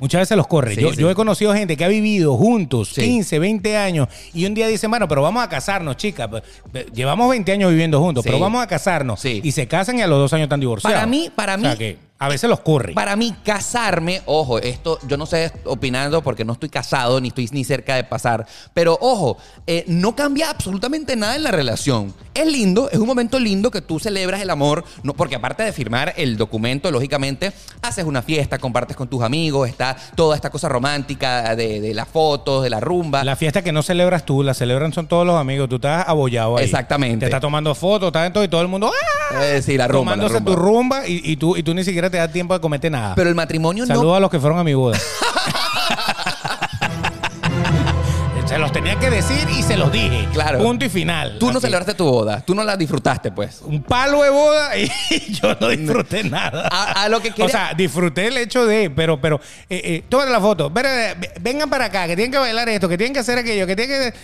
Muchas veces los corre.
Sí,
yo,
sí.
yo he conocido gente que ha vivido juntos
Sí.
15, 20 años y un día dicen, bueno, pero vamos a casarnos, chicas. Llevamos 20 años viviendo juntos, pero vamos a casarnos.
Sí.
Y se casan y a los dos años están divorciados.
Para mí- para
O sea
mí-
que a veces los corre.
Para mí, casarme, ojo, esto yo no sé opinando porque no estoy casado ni estoy ni cerca de pasar, pero ojo, eh, no cambia absolutamente nada en la relación. Es lindo, es un momento lindo que tú celebras el amor, no, porque aparte de firmar el documento, lógicamente, haces una fiesta, compartes con tus amigos, está toda esta cosa romántica de, de las fotos, de la rumba.
La fiesta que no celebras tú, la celebran son todos los amigos. Tú estás abollado ahí.
Exactamente.
Te estás tomando fotos, estás en todo y todo el mundo ¡ah!
Eh, sí, la rumba, la
tomándose
rumba.
tu rumba y, y tú, y tú ni siquiera te das tiempo de cometer nada.
Pero el matrimonio no
Saludos a los que fueron a mi boda. se los tenía que decir y se los dije.
Claro.
Punto y final.
Tú no
Así.
celebraste tu boda, tú no la disfrutaste, pues.
Un palo de boda y yo no disfruté nada.
A- a lo que quería-
O sea, disfruté el hecho de, pero, pero, eh, eh, tómate la foto. Eh, Vengan para acá, que tienen que bailar esto, que tienen que hacer aquello, que tienen que.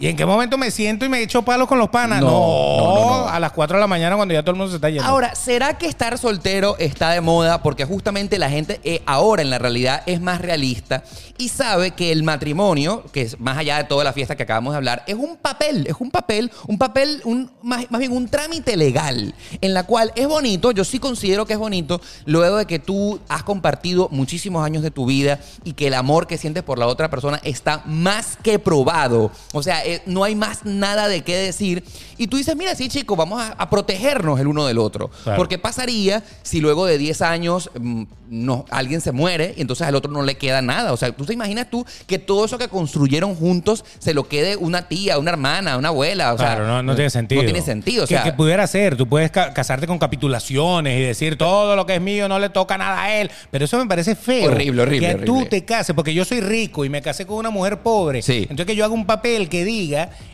¿Y en qué momento me siento y me echo palos con los panas?
No,
No,
no, no, no.
a las 4 de la mañana cuando ya todo el mundo se está yendo.
Ahora, ¿será que estar soltero está de moda? Porque justamente la gente eh, ahora en la realidad es más realista y sabe que el matrimonio, que es más allá de toda la fiesta que acabamos de hablar, es un papel, es un papel, un papel, un, más, más bien un trámite legal, en la cual es bonito, yo sí considero que es bonito, luego de que tú has compartido muchísimos años de tu vida y que el amor que sientes por la otra persona está más que probado. O sea, eh, no hay más nada de qué decir. Y tú dices, mira, sí, chicos, vamos a, a protegernos el uno del otro.
Claro.
Porque pasaría si luego de 10 años mm, no, alguien se muere y entonces al otro no le queda nada? O sea, ¿tú te imaginas tú que todo eso que construyeron juntos se lo quede una tía, una hermana, una abuela? O sea,
Claro, no, no tiene sentido.
No tiene sentido. O
Que-
sea,
que, pudiera ser, tú puedes ca- casarte con capitulaciones y decir todo lo que es mío no le toca nada a él. Pero eso me parece feo.
Horrible, horrible,
Que tú te cases, porque yo soy rico y me casé con una mujer pobre.
Sí.
Entonces que yo haga un papel que diga,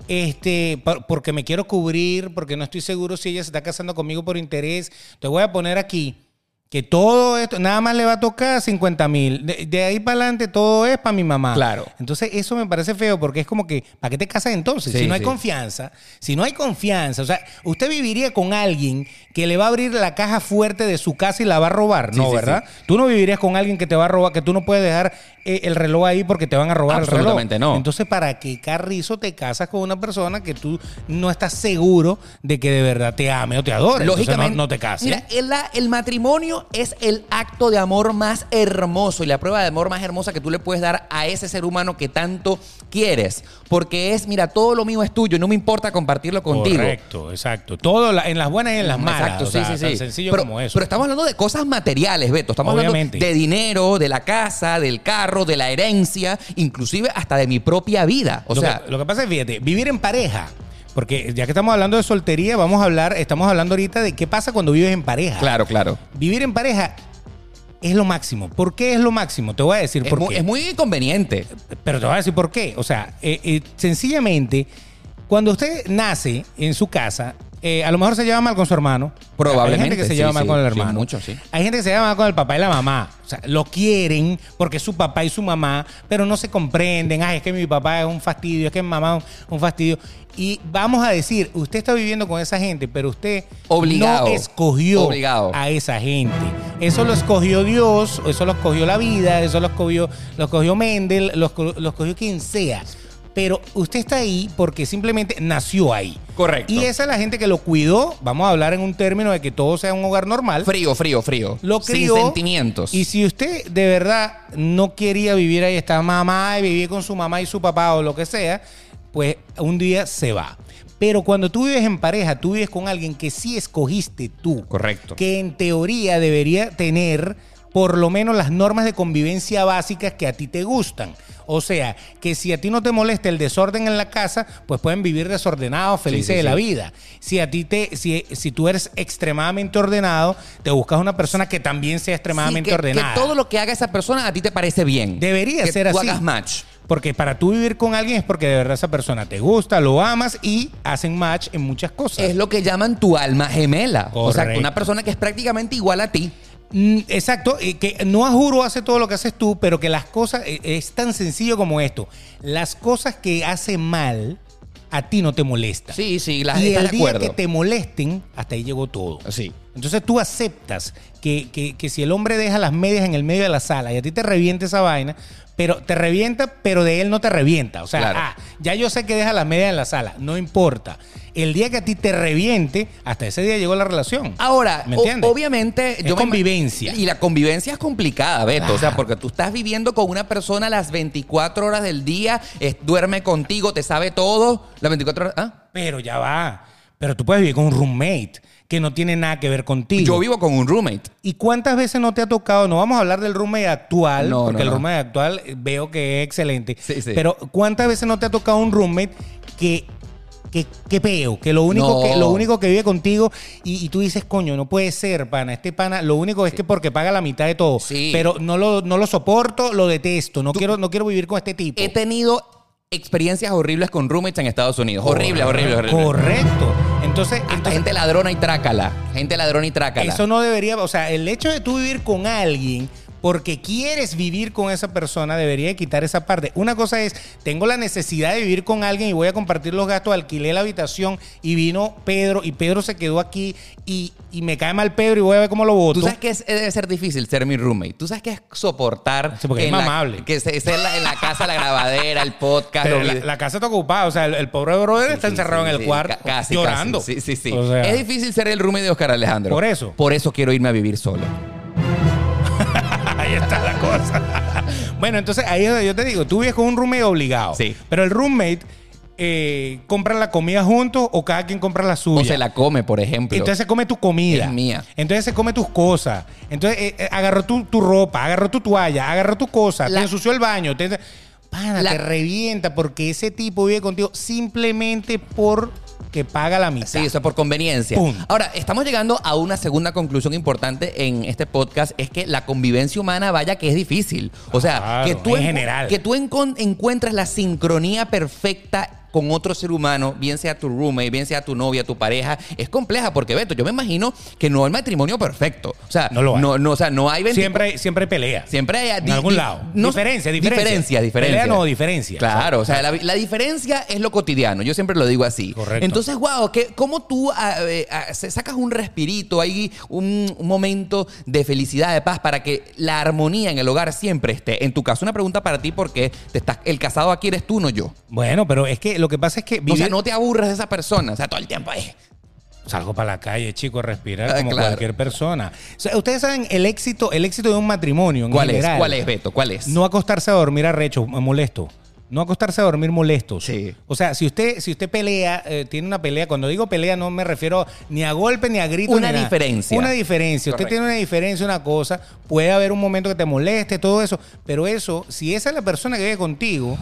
este, por- porque me quiero cubrir, porque no estoy seguro si ella se está casando conmigo por interés. Te voy a poner aquí. Que todo esto, nada más le va a tocar 50 mil. De, de ahí para adelante todo es para mi mamá.
Claro.
Entonces eso me parece feo porque es como que, ¿para qué te casas entonces?
Sí,
si no hay
sí.
confianza, si no hay confianza, o sea, usted viviría con alguien que le va a abrir la caja fuerte de su casa y la va a robar,
Sí,
¿no, verdad? Tú no vivirías con alguien que te va a robar, que tú no puedes dejar el reloj ahí porque te van a robar el reloj.
Absolutamente no.
Entonces, ¿para qué carrizo te casas con una persona que tú no estás seguro de que de verdad te ame o te adore?
Lógicamente.
no, no te cases.
Mira, el, el matrimonio es el acto de amor más hermoso y la prueba de amor más hermosa que tú le puedes dar a ese ser humano que tanto quieres. Porque es, mira, todo lo mío es tuyo y no me importa compartirlo contigo.
Correcto, exacto. Todo la- en las buenas y en las malas.
Exacto,
o
sí,
sea,
sí, sí.
Tan sencillo
pero,
como eso.
Pero estamos hablando de cosas materiales, Beto. Estamos
Obviamente.
hablando de dinero, de la casa, del carro, de la herencia, inclusive hasta de mi propia vida. O
lo,
sea,
que, lo que pasa es, fíjate, vivir en pareja. Porque ya que estamos hablando de soltería, vamos a hablar, estamos hablando ahorita de qué pasa cuando vives en pareja.
claro, claro.
Vivir en pareja es lo máximo. ¿Por qué es lo máximo? Te voy a decir
Es,
por
mu-
qué.
es muy conveniente.
Pero te voy a decir por qué. O sea, eh, eh, sencillamente, cuando usted nace en su casa, eh, a lo mejor se lleva mal con su hermano.
Probablemente,
Hay gente que se
sí,
lleva mal
sí,
con el
sí,
hermano.
mucho, sí.
Hay gente que se lleva mal con el papá y la mamá. O sea, lo quieren porque es su papá y su mamá, pero no se comprenden. Ay, es que mi papá es un fastidio, es que mi mamá es un, fastidio. Y vamos a decir, usted está viviendo con esa gente, pero usted
Obligado.
no escogió
Obligado.
a esa gente. Eso lo escogió Dios, eso lo escogió la vida, eso lo escogió, lo escogió Mendel, lo escogió quien sea. Pero usted está ahí porque simplemente nació ahí.
Correcto.
Y esa es la gente que lo cuidó. Vamos a hablar en un término de que todo sea un hogar normal.
Frío, frío, frío.
Lo
Sin sentimientos.
Y si usted de verdad no quería vivir ahí, está mamá y vivir con su mamá y su papá o lo que sea, pues un día se va. Pero cuando tú vives en pareja, tú vives con alguien que sí escogiste tú.
Correcto.
Que en teoría debería tener por lo menos las normas de convivencia básicas que a ti te gustan. O sea, que si a ti no te molesta el desorden en la casa, pues pueden vivir desordenados, felices
Sí, sí,
de la
sí.
vida. Si a ti te, si, si tú eres extremadamente ordenado, te buscas una persona que también sea extremadamente
que,
ordenada.
que todo lo que haga esa persona a ti te parece bien.
Debería
que
ser
tú
así.
hagas match.
Porque para tú vivir con alguien es porque de verdad esa persona te gusta, lo amas y hacen match en muchas cosas.
Es lo que llaman tu alma gemela. O sea, una persona que es prácticamente igual a ti.
Mm, Exacto, que no a juro hace todo lo que haces tú, pero que las cosas eh, es tan sencillo como esto. Las cosas que hace mal a ti no te molestan.
Sí, sí, la,
y el día que te molesten, hasta ahí llegó todo.
Sí.
Entonces tú aceptas que, que- que si el hombre deja las medias en el medio de la sala y a ti te revienta esa vaina, pero te revienta, pero de él no te revienta. O sea,
Claro.
ah, ya yo sé que deja las medias en la sala, no importa. El día que a ti te reviente, hasta ese día llegó la relación.
Ahora,
¿Me entiendes?
obviamente.
Es
me-
convivencia.
y la convivencia es complicada, Beto. O sea, porque tú estás viviendo con una persona las 24 horas del día, es- duerme contigo, te sabe todo. Las 24 horas. ¿ah?
Pero ya va. Pero tú puedes vivir con un roommate que no tiene nada que ver contigo.
Yo vivo con un roommate.
¿Y cuántas veces no te ha tocado? No vamos a hablar del roommate actual,
No,
porque
no,
el
no.
roommate actual eh, veo que es excelente.
Sí, sí.
Pero ¿cuántas veces no te ha tocado un roommate que, que, que peo? Que lo único,
No.
que lo único que vive contigo y, y tú dices, coño, no puede ser, pana. Este pana, lo único es que porque paga la mitad de todo.
Sí.
Pero no lo, no lo soporto, lo detesto. No, quiero, no quiero vivir con este tipo.
He tenido experiencias horribles con roommates en Estados Unidos. Horrible, horrible, horrible.
Correcto. Entonces,
Hasta
entonces
gente ladrona y trácala. Gente ladrona y trácala.
Eso no debería, o sea, el hecho de tú vivir con alguien porque quieres vivir con esa persona debería de quitar esa parte. Una cosa es, tengo la necesidad de vivir con alguien y voy a compartir los gastos, alquilé la habitación y vino Pedro y Pedro se quedó aquí y, y me cae mal Pedro y voy a ver cómo lo voto.
Tú sabes que es- debe ser difícil ser mi roommate. Tú sabes que es soportar.
Sí, porque es
la-
mamable.
que esté en la, en la casa, la grabadera, el podcast.
Pero la, casa está ocupada, o sea, el, el pobre brother está
Sí,
encerrado
sí,
en el cuarto
casi,
llorando.
casi. Sí, sí, sí.
O sea,
es difícil ser el roommate de Oscar Alejandro.
Por eso.
Por eso quiero irme a vivir solo.
Está la cosa. bueno, entonces ahí es donde yo te digo, tú vives con un roommate obligado.
Sí.
Pero el roommate eh, compra la comida juntos o cada quien compra la suya.
O se la come, por ejemplo.
Entonces se come tu comida.
Es mía.
Entonces se come tus cosas. Entonces eh, eh, agarró tu, tu ropa, agarró tu toalla, agarró tu cosa,
La-
te ensució el baño. Te, Pana,
La-
te revienta porque ese tipo vive contigo simplemente porque paga la mitad.
Sí, eso es por conveniencia. Ahora, estamos llegando a una segunda conclusión importante en este podcast, es que la convivencia humana, vaya que es difícil. O sea,
Claro,
que tú
en general.
que tú encon- encuentres la sincronía perfecta con otro ser humano, bien sea tu roommate, bien sea tu novia, tu pareja, es compleja porque, Beto, yo me imagino que no hay matrimonio perfecto. O sea,
No lo hay.
No, no, o sea, no hay 20
Siempre, hay- siempre hay pelea.
Siempre hay
En algún lado. Diferencia, diferencia.
Diferencia, diferencia.
Pelea no, diferencia.
Claro, o sea, la, la diferencia es lo cotidiano. Yo siempre lo digo así.
Correcto.
Entonces, wow, ¿qué, ¿cómo tú ah, eh, ah, sacas un respirito, hay un, un momento de felicidad, de paz, para que la armonía en el hogar siempre esté? En tu caso, una pregunta para ti, porque te estás, el casado aquí eres tú, no yo.
Bueno, pero es que lo que pasa es que
O sea, no te aburres de esa persona. O sea, todo el tiempo eh.
Salgo para la calle, chico, a respirar
Ah,
como
claro.
cualquier persona. O sea, ustedes saben el éxito, el éxito de un matrimonio en
¿Cuál es? ¿Cuál es, Beto? ¿Cuál es?
No acostarse a dormir arrecho, molesto. No acostarse a dormir molestos.
Sí.
O sea, si usted, si usted pelea, eh, tiene una pelea, cuando digo pelea no me refiero ni a golpe ni a grito.
Una
ni nada.
diferencia.
Una diferencia.
Correcto.
Usted tiene una diferencia, una cosa, puede haber un momento que te moleste, todo eso. Pero eso, si esa es la persona que vive contigo,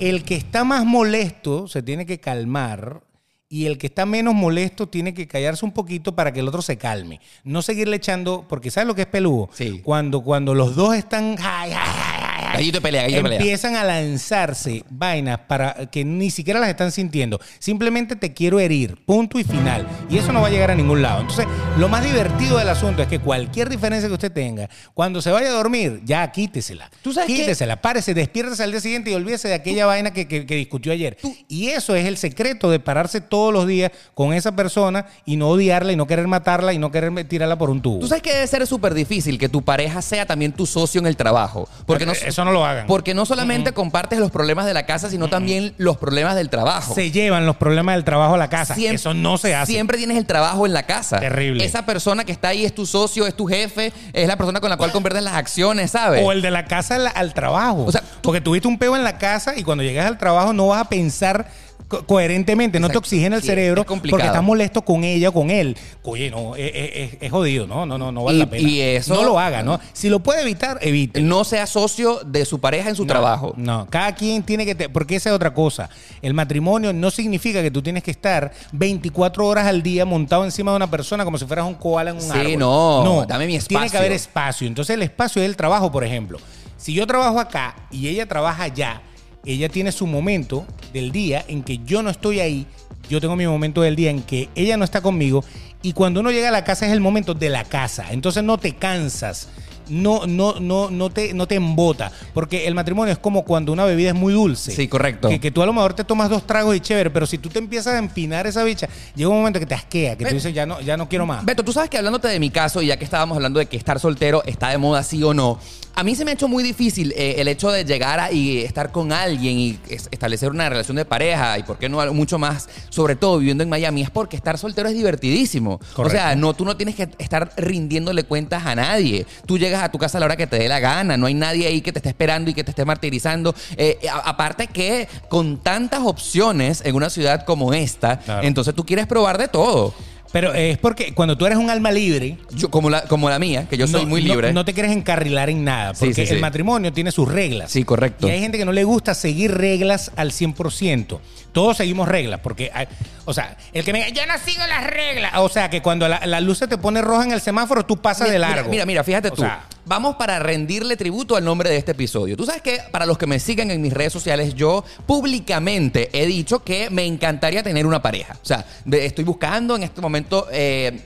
el que está más molesto se tiene que calmar y el que está menos molesto tiene que callarse un poquito para que el otro se calme. No seguirle echando, porque ¿sabes lo que es peludo?
Sí.
Cuando, cuando los dos están... ay, ay, ay, ay,
Gallito de pelea, gallito de pelea.
empiezan a lanzarse vainas para que ni siquiera las están sintiendo. Simplemente te quiero herir, punto y final. Y eso no va a llegar a ningún lado. Entonces, lo más divertido del asunto es que cualquier diferencia que usted tenga, cuando se vaya a dormir, ya quítesela.
¿Tú sabes qué?
quítesela, párese, despiértese al día siguiente y olvídese de aquella vaina que, que- que discutió ayer. Y eso es el secreto de pararse todos los días con esa persona y no odiarla y no querer matarla y no querer tirarla por un tubo.
Tú sabes que debe ser súper difícil que tu pareja sea también tu socio en el trabajo. Porque no,
Eso no lo hagan.
Porque no solamente compartes los problemas de la casa, sino también los problemas del trabajo.
se llevan los problemas del trabajo a la casa.
Siem-
eso no se hace.
Siempre tienes el trabajo en la casa.
Terrible.
Esa persona que está ahí es tu socio, es tu jefe, es la persona con la cual conviertes las acciones, ¿sabes?
O el de la casa al, al trabajo.
O sea,
Porque tuviste un peo en la casa y cuando llegas al trabajo no vas a pensar co- coherentemente, no te oxigena el
Sí,
cerebro
es
porque estás molesto con ella o con él. Oye, no, es, es- es- es jodido, no, no, no, no vale
Y-
la pena.
y eso-
No lo haga, ¿no? Si lo puede evitar, evite.
no sea socio de su pareja en su trabajo.
No, cada quien tiene que... te- porque esa es otra cosa. El matrimonio no significa que tú tienes que estar 24 horas al día montado encima de una persona como si fueras un koala en un
Sí,
árbol.
no, dame mi
Tiene que
espacio.
haber espacio. Entonces el espacio es el trabajo, por ejemplo. Si yo trabajo acá y ella trabaja allá, ella tiene su momento del día en que yo no estoy ahí. Yo tengo mi momento del día en que ella no está conmigo. Y cuando uno llega a la casa es el momento de la casa. Entonces no te cansas. No, no, no, no te, no te embota. Porque el matrimonio es como cuando una bebida es muy dulce.
Sí, correcto.
Que, que tú a lo mejor te tomas dos tragos y chévere, pero si tú te empiezas a empinar esa bicha, llega un momento que te asquea, que tú
Ve-
dices, ya no, ya no quiero más.
Beto, tú sabes que hablándote de mi caso, y ya que estábamos hablando de que estar soltero está de moda, sí o no, a mí se me ha hecho muy difícil eh, el hecho de llegar a, y estar con alguien y es- establecer una relación de pareja y por qué no algo mucho más, sobre todo viviendo en Miami, es porque estar soltero es divertidísimo. O
Correcto.
sea, no, tú no tienes que estar rindiéndole cuentas a nadie. Tú llegas a tu casa a la hora que te dé la gana, no hay nadie ahí que te esté esperando y que te esté martirizando. Eh, a- aparte que con tantas opciones en una ciudad como esta,
Claro.
entonces tú quieres probar de todo.
Pero eh, es porque cuando tú eres un alma libre,
Yo, como, la, como la mía, que yo soy
no-
muy libre.
No, te quieres encarrilar en nada,
Sí,
porque
sí, sí.
el matrimonio tiene sus reglas.
Sí, correcto.
Y hay gente que no le gusta seguir reglas al 100%. Todos seguimos reglas, porque, hay- o sea, el que me diga, yo no sigo las reglas. O sea, que cuando la, la luz se te pone roja en el semáforo, tú pasas
Mira,
de largo.
Mira, mira, fíjate
O
tú.
sea,
Vamos para rendirle tributo al nombre de este episodio. Tú sabes que para los que me siguen en mis redes sociales, yo públicamente he dicho que me encantaría tener una pareja. O sea, de- estoy buscando en este momento. eh,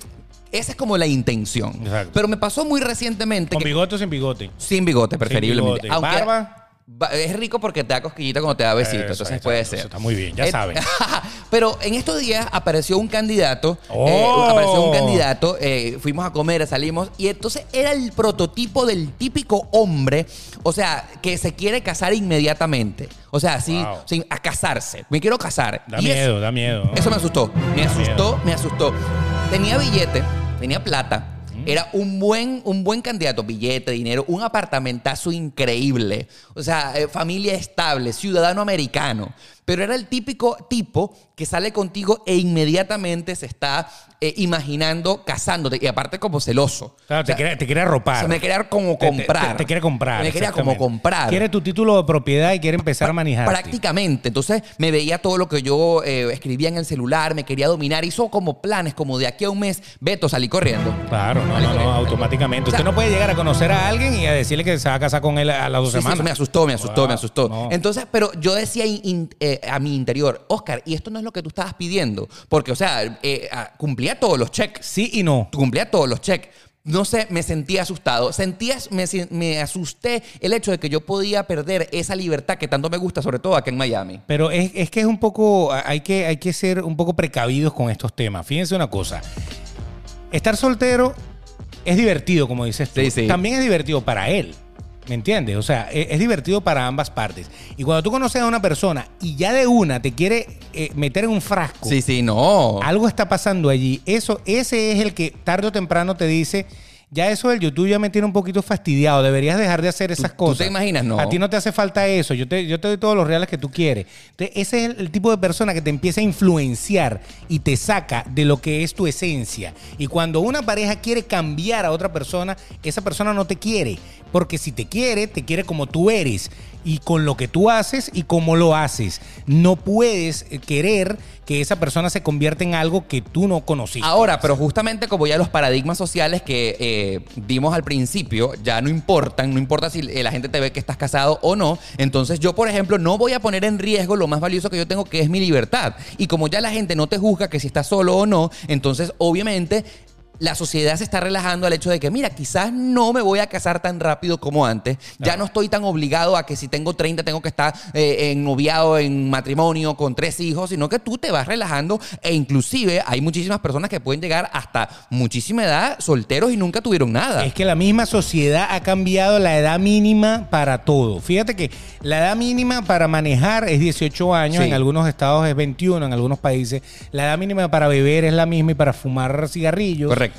esa es como la intención.
Exacto.
Pero me pasó muy recientemente
¿Con
que.
bigote o sin bigote?
Sin bigote, preferiblemente.
bigote.
Aunque
¿Barba?
Es rico porque te da cosquillita cuando te da besitos.
Eso,
entonces
eso,
puede
eso
ser.
está muy bien, ya
Eh,
saben.
Pero en estos días apareció un candidato.
Oh.
eh, apareció un candidato. eh, fuimos a comer, salimos. Y entonces era el prototipo del típico hombre. O sea, que se quiere casar inmediatamente. O sea, así,
Wow.
sin- a casarse. Me quiero casar.
Da
Y
miedo, da miedo.
eso me asustó. Me asustó,
miedo.
me asustó. Tenía billete, tenía plata. Era un buen, un buen candidato, billete, dinero, un apartamentazo increíble. O sea, eh, familia estable, ciudadano americano. Pero era el típico tipo que sale contigo e inmediatamente se está eh, imaginando casándote. Y aparte como celoso.
Claro,
O sea,
te, quiere, te quiere arropar.
se me quería como
te-
comprar.
Te, te quiere comprar.
Me quería como comprar.
Quiere tu título de propiedad y quiere empezar a manejar.
Prácticamente. Entonces me veía todo lo que yo eh, escribía en el celular, me quería dominar. Hizo como planes, como de aquí a un mes, Beto, salí corriendo.
Claro, no, no, no, automáticamente.
O sea,
Usted no puede llegar a conocer a alguien y a decirle que se va a casar con él a las dos
Sí, sí,
semanas.
eso me asustó, me asustó,
Wow,
me asustó.
no.
Entonces, pero yo decía in- in- eh, a mi interior, Oscar, y esto no es lo que tú estabas pidiendo, porque, o sea, eh, ah, cumplía todos los checks,
Sí y no.
cumplía todos los checks. No sé, me sentía asustado. Sentía, me, me asusté el hecho de que yo podía perder esa libertad que tanto me gusta, sobre todo aquí en Miami.
Pero es, es que es un poco, hay que, hay que ser un poco precavidos con estos temas. Fíjense una cosa. Estar soltero es divertido, como dices tú.
Sí, sí.
También es divertido para él. ¿Me entiendes? O sea, e- es, divertido para ambas partes. Y cuando tú conoces a una persona y ya de una te quiere eh, meter en un frasco,
Sí, sí, no.
algo está pasando allí. Eso, ese es el que tarde o temprano te dice. Ya eso del YouTube ya me tiene un poquito fastidiado. Deberías dejar de hacer esas
¿Tú
cosas.
te imaginas? No.
A ti no te hace falta eso. Yo te, yo te doy todos los reales que tú quieres. Entonces, ese es el, el tipo de persona que te empieza a influenciar y te saca de lo que es tu esencia. Y cuando una pareja quiere cambiar a otra persona, esa persona no te quiere. Porque si te quiere, te quiere como tú eres. Y con lo que tú haces y cómo lo haces. No puedes eh, querer que esa persona se convierta en algo que tú no conociste.
Ahora, pero justamente como ya los paradigmas sociales que eh, dimos al principio ya no importan, no importa si eh, la gente te ve que estás casado o no, entonces yo, por ejemplo, no voy a poner en riesgo lo más valioso que yo tengo, que es mi libertad. Y como ya la gente no te juzga que si estás solo o no, entonces obviamente la sociedad se está relajando al hecho de que, mira, quizás no me voy a casar tan rápido como antes. Ya no estoy tan obligado a que si tengo 30 tengo que estar eh, en noviado, en matrimonio, con tres hijos, sino que tú te vas relajando e inclusive hay muchísimas personas que pueden llegar hasta muchísima edad solteros y nunca tuvieron nada.
Es que la misma sociedad ha cambiado la edad mínima para todo. Fíjate que la edad mínima para manejar es 18 años,
Sí.
en algunos estados es 21, en algunos países. La edad mínima para beber es la misma y para fumar cigarrillos.
Correcto.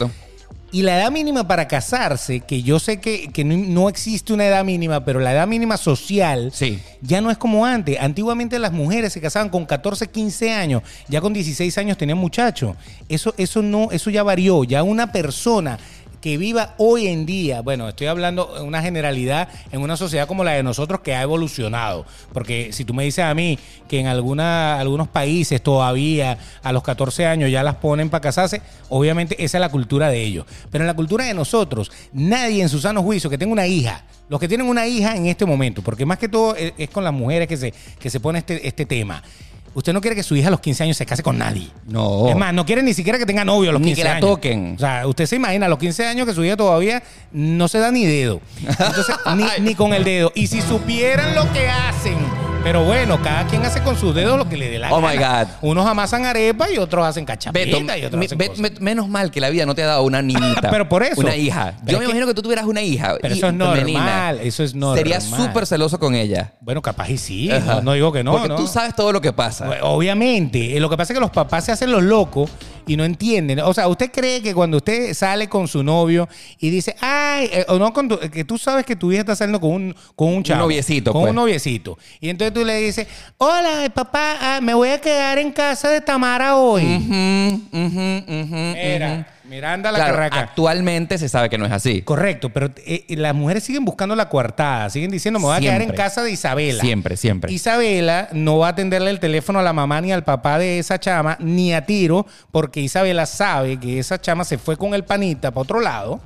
Y la edad mínima para casarse, que yo sé que, que no, no existe una edad mínima, pero la edad mínima social
Sí.
ya no es como antes. Antiguamente las mujeres se casaban con 14, 15 años, ya con 16 años tenían muchachos. Eso, eso no, eso ya varió. Ya una persona que viva hoy en día, bueno, estoy hablando en una generalidad, en una sociedad como la de nosotros que ha evolucionado. Porque si tú me dices a mí que en algunos países todavía a los 14 años ya las ponen para casarse, obviamente esa es la cultura de ellos. Pero en la cultura de nosotros, nadie en su sano juicio que tenga una hija, los que tienen una hija en este momento, porque más que todo es, es con las mujeres que se, que se pone este, este tema. Usted no quiere que su hija a los 15 años se case con nadie.
No.
Es más, no quiere ni siquiera que tenga novio a los
Ni
15
que la
años.
toquen.
O sea, usted se imagina a los 15 años que su hija todavía no se da ni dedo. Entonces, ni, ni con el dedo. Y si supieran lo que hacen. Pero bueno, cada quien hace con sus dedos lo que le dé la
Oh, my. God.
Unos amasan arepa y otros hacen
Beto,
cachapita y otros
me-
hacen
ve-
cosas.
me- menos mal que la vida no te ha dado una niñita.
Pero por eso.
Una hija. Yo me imagino que tú tuvieras una hija.
Pero eso es
femenina.
normal, eso es normal.
Sería súper celoso con ella.
Bueno, capaz y sí. No, no digo que no.
Porque
¿no?
tú sabes todo lo que pasa.
Pues, Obviamente. Lo que pasa es que los papás se hacen los locos y no entienden. O sea, ¿usted cree que cuando usted sale con su novio y dice, ay, eh, o no, con tu- que tú sabes que tu hija está saliendo con un, con un chavo.
noviecito,
Con
pues.
un noviecito. Y entonces tú le dices, hola, papá, ah, me voy a quedar en casa de Tamara hoy.
Ujú, ujú, ujú,
Mira. Miranda la
Claro,
carraca.
actualmente se sabe que no es así.
Correcto, pero eh, las mujeres siguen buscando la coartada, siguen diciendo, me voy a quedar en casa de Isabela.
Siempre, siempre.
Isabela no va a atenderle el teléfono a la mamá ni al papá de esa chama, ni a tiro, porque Isabela sabe que esa chama se fue con el panita para otro lado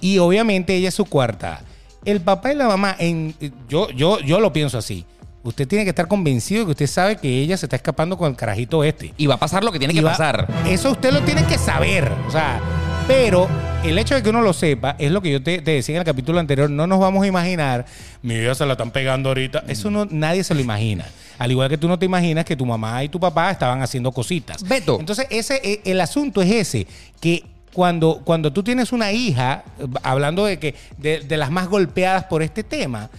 y obviamente ella es su cuarta. El papá y la mamá, en, yo, yo, yo lo pienso así. Usted tiene que estar convencido de que usted sabe que ella se está escapando con el carajito este.
Y va a pasar lo que tiene
Y
que
va-
pasar.
Eso usted lo tiene que saber. O sea, pero el hecho de que uno lo sepa es lo que yo te, te decía en el capítulo anterior. No nos vamos a imaginar, mi vida se la están pegando ahorita. Eso no, nadie se lo imagina. Al igual que tú no te imaginas que tu mamá y tu papá estaban haciendo cositas.
Beto.
Entonces, ese, eh, el asunto es ese, que cuando, cuando tú tienes una hija, eh, hablando de que de, de las más golpeadas por este tema,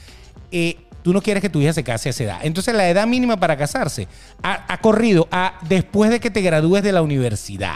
eh, tú no quieres que tu hija se case a esa edad. Entonces la edad mínima para casarse ha, ha corrido a después de que te gradúes de la universidad.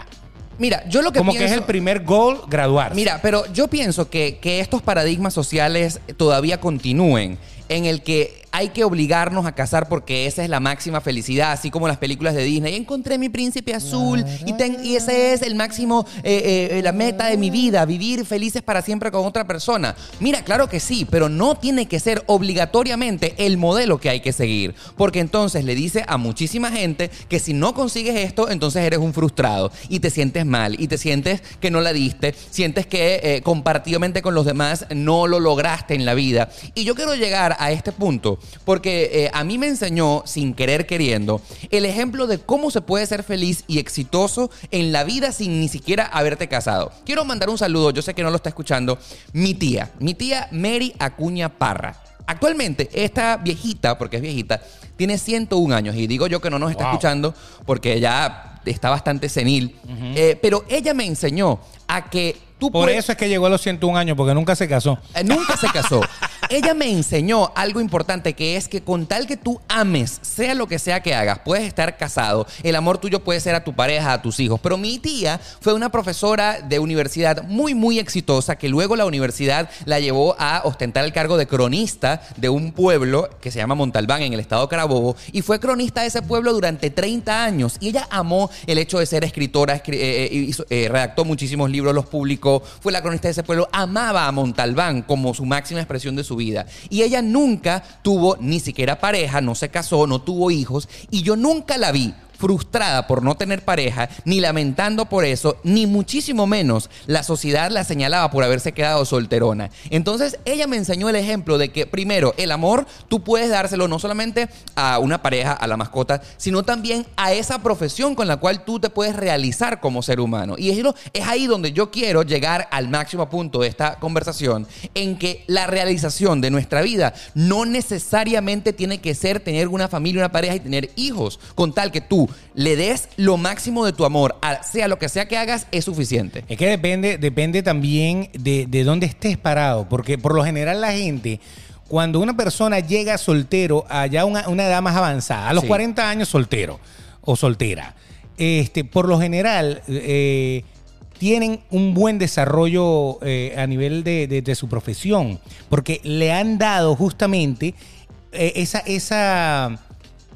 Mira, yo lo que
Como
pienso...
que es el primer goal graduarse.
Mira, pero yo pienso que, que estos paradigmas sociales todavía continúen en el que hay que obligarnos a casar porque esa es la máxima felicidad, así como las películas de Disney. Encontré mi príncipe azul y, ten- y ese es el máximo, eh, eh, la meta de mi vida, vivir felices para siempre con otra persona. Mira, claro que sí, pero no tiene que ser obligatoriamente el modelo que hay que seguir, porque entonces le dice a muchísima gente que si no consigues esto, entonces eres un frustrado y te sientes mal y te sientes que no la diste, sientes que eh, compartidamente con los demás no lo lograste en la vida. Y yo quiero llegar a este punto porque eh, a mí me enseñó, sin querer queriendo, el ejemplo de cómo se puede ser feliz y exitoso en la vida sin ni siquiera haberte casado. Quiero mandar un saludo, yo sé que no lo está escuchando, mi tía, mi tía Mary Acuña Parra. Actualmente, esta viejita, porque es viejita, tiene 101 años. Y digo yo que no nos está
Wow.
escuchando porque ya está bastante senil. Eh, pero ella me enseñó a que tú
Por
puedes-
eso es que llegó a los 101 años, porque nunca se casó.
eh, Nunca se casó. Ella me enseñó algo importante que es que con tal que tú ames, sea lo que sea que hagas, puedes estar casado, el amor tuyo puede ser a tu pareja, a tus hijos. Pero mi tía fue una profesora de universidad muy, muy exitosa que luego la universidad la llevó a ostentar el cargo de cronista de un pueblo que se llama Montalbán en el estado Carabobo y fue cronista de ese pueblo durante 30 años. Y ella amó el hecho de ser escritora, escri- eh, eh, eh, redactó muchísimos libros, los publicó, fue la cronista de ese pueblo, amaba a Montalbán como su máxima expresión de su vida. Y ella nunca tuvo ni siquiera pareja, no se casó, no tuvo hijos, y yo nunca la vi frustrada por no tener pareja, ni lamentando por eso, ni muchísimo menos la sociedad la señalaba por haberse quedado solterona. Entonces ella me enseñó el ejemplo de que primero el amor tú puedes dárselo no solamente a una pareja, a la mascota, sino también a esa profesión con la cual tú te puedes realizar como ser humano. Y es, es ahí donde yo quiero llegar al máximo punto de esta conversación, en que la realización de nuestra vida no necesariamente tiene que ser tener una familia, una pareja y tener hijos, con tal que tú le des lo máximo de tu amor, a- sea lo que sea que hagas, es suficiente.
Es que depende, depende también de, de dónde estés parado, porque por lo general la gente, cuando una persona llega soltero a ya una, una edad más avanzada, a los
Sí.
40 años soltero o soltera, este, por lo general eh, tienen un buen desarrollo eh, a nivel de, de- de su profesión, porque le han dado justamente eh, esa, esa,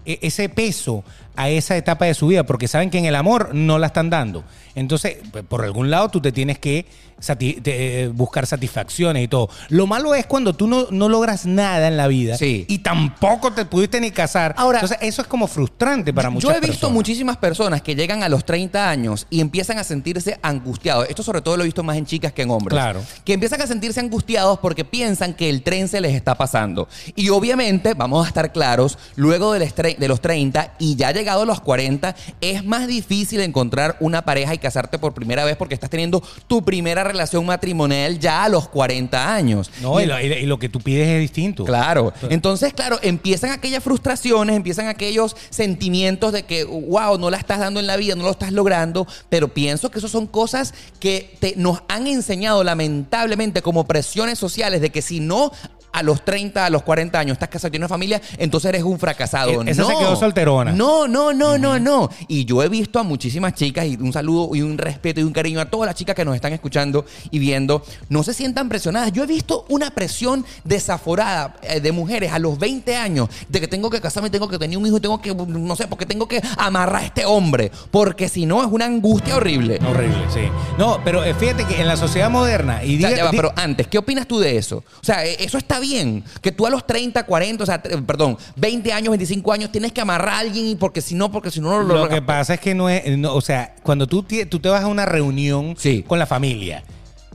e- ese peso a esa etapa de su vida, porque saben que en el amor no la están dando. Entonces, por algún lado tú te tienes que sati- te- eh, buscar satisfacciones y todo. Lo malo es cuando tú no, no logras nada en la vida
Sí.
y tampoco te pudiste ni casar.
Ahora-
Entonces, eso es como frustrante para muchas
Yo he visto
personas.
muchísimas personas que llegan a los 30 años y empiezan a sentirse angustiados. Esto sobre todo lo he visto más en chicas que en hombres.
Claro.
Que empiezan a sentirse angustiados porque piensan que el tren se les está pasando. Y obviamente, vamos a estar claros, luego de los 30 y ya llegado a los 40, es más difícil encontrar una pareja y casarte por primera vez porque estás teniendo tu primera relación matrimonial ya a los 40 años.
No,
Y
y lo, y- y lo que tú pides es distinto.
Claro. Entonces, claro, empiezan aquellas frustraciones, empiezan aquellos sentimientos de que, wow, no la estás dando en la vida, no lo estás logrando, pero pienso que eso son cosas que te, nos han enseñado lamentablemente como presiones sociales de que si no a los 30, a los 40 años estás casado y tienes una familia, entonces eres un fracasado.
E- esa
no.
se quedó solterona.
No, no, no, no, no. Y yo he visto a muchísimas chicas y un saludo y un respeto y un cariño a todas las chicas que nos están escuchando y viendo. No se sientan presionadas. Yo he visto una presión desaforada eh, de mujeres a los 20 años de que tengo que casarme, tengo que tener un hijo tengo que, no sé, porque tengo que amarrar a este hombre. Porque si no es una angustia horrible.
Horrible, sí. No, pero eh, fíjate que en la sociedad moderna, y
O sea, ya va, pero antes, ¿qué opinas tú de eso? O sea, eh, eso está bien. Que tú a los 30, 40, o sea, perdón, 20 años, 25 años tienes que amarrar a alguien y porque si no, porque si no no lo
Lo que pasa es que no es, no, o sea, cuando tú, tú te vas a una reunión
Sí.
con la familia,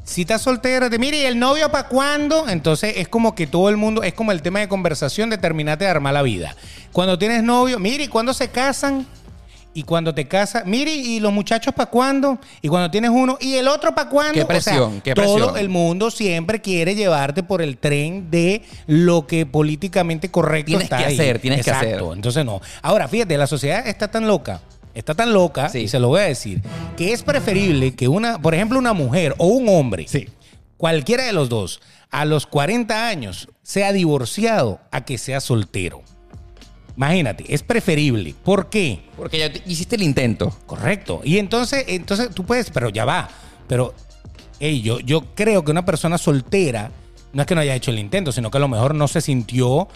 si estás soltero, te mire, ¿y el novio para cuándo? Entonces es como que todo el mundo, es como el tema de conversación de terminarte de armar la vida. Cuando tienes novio, mire, ¿y cuándo se casan? Y cuando te casas, mire, ¿y los muchachos para cuándo? Y cuando tienes uno, ¿y el otro para cuándo?
Qué
O sea,
presión, qué
Todo
presión.
el mundo siempre quiere llevarte por el tren de lo que políticamente correcto
Tienes
está
que
ahí.
hacer, tienes que hacer.
Entonces no. Ahora, fíjate, la sociedad está tan loca, está tan loca,
Sí.
y se lo voy a decir, que es preferible que una, por ejemplo, una mujer o un hombre, cualquiera de los dos, a los 40 años, sea divorciado a que sea soltero. Imagínate, es preferible. ¿Por qué?
Porque ya te- hiciste el intento.
Correcto. Y entonces, entonces tú puedes, pero ya va. Pero, hey, yo, yo creo que una persona soltera no es que no haya hecho el intento, sino que a lo mejor no se sintió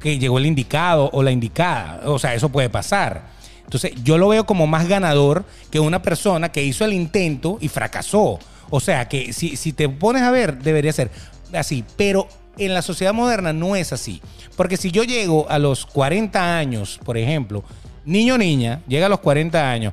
que llegó el indicado o la indicada. O sea, eso puede pasar. Entonces, yo lo veo como más ganador que una persona que hizo el intento y fracasó. O sea, que si, si te pones a ver, debería ser así. Pero en la sociedad moderna no es así. Porque si yo llego a los 40 años, por ejemplo, niño o niña, llega a los 40 años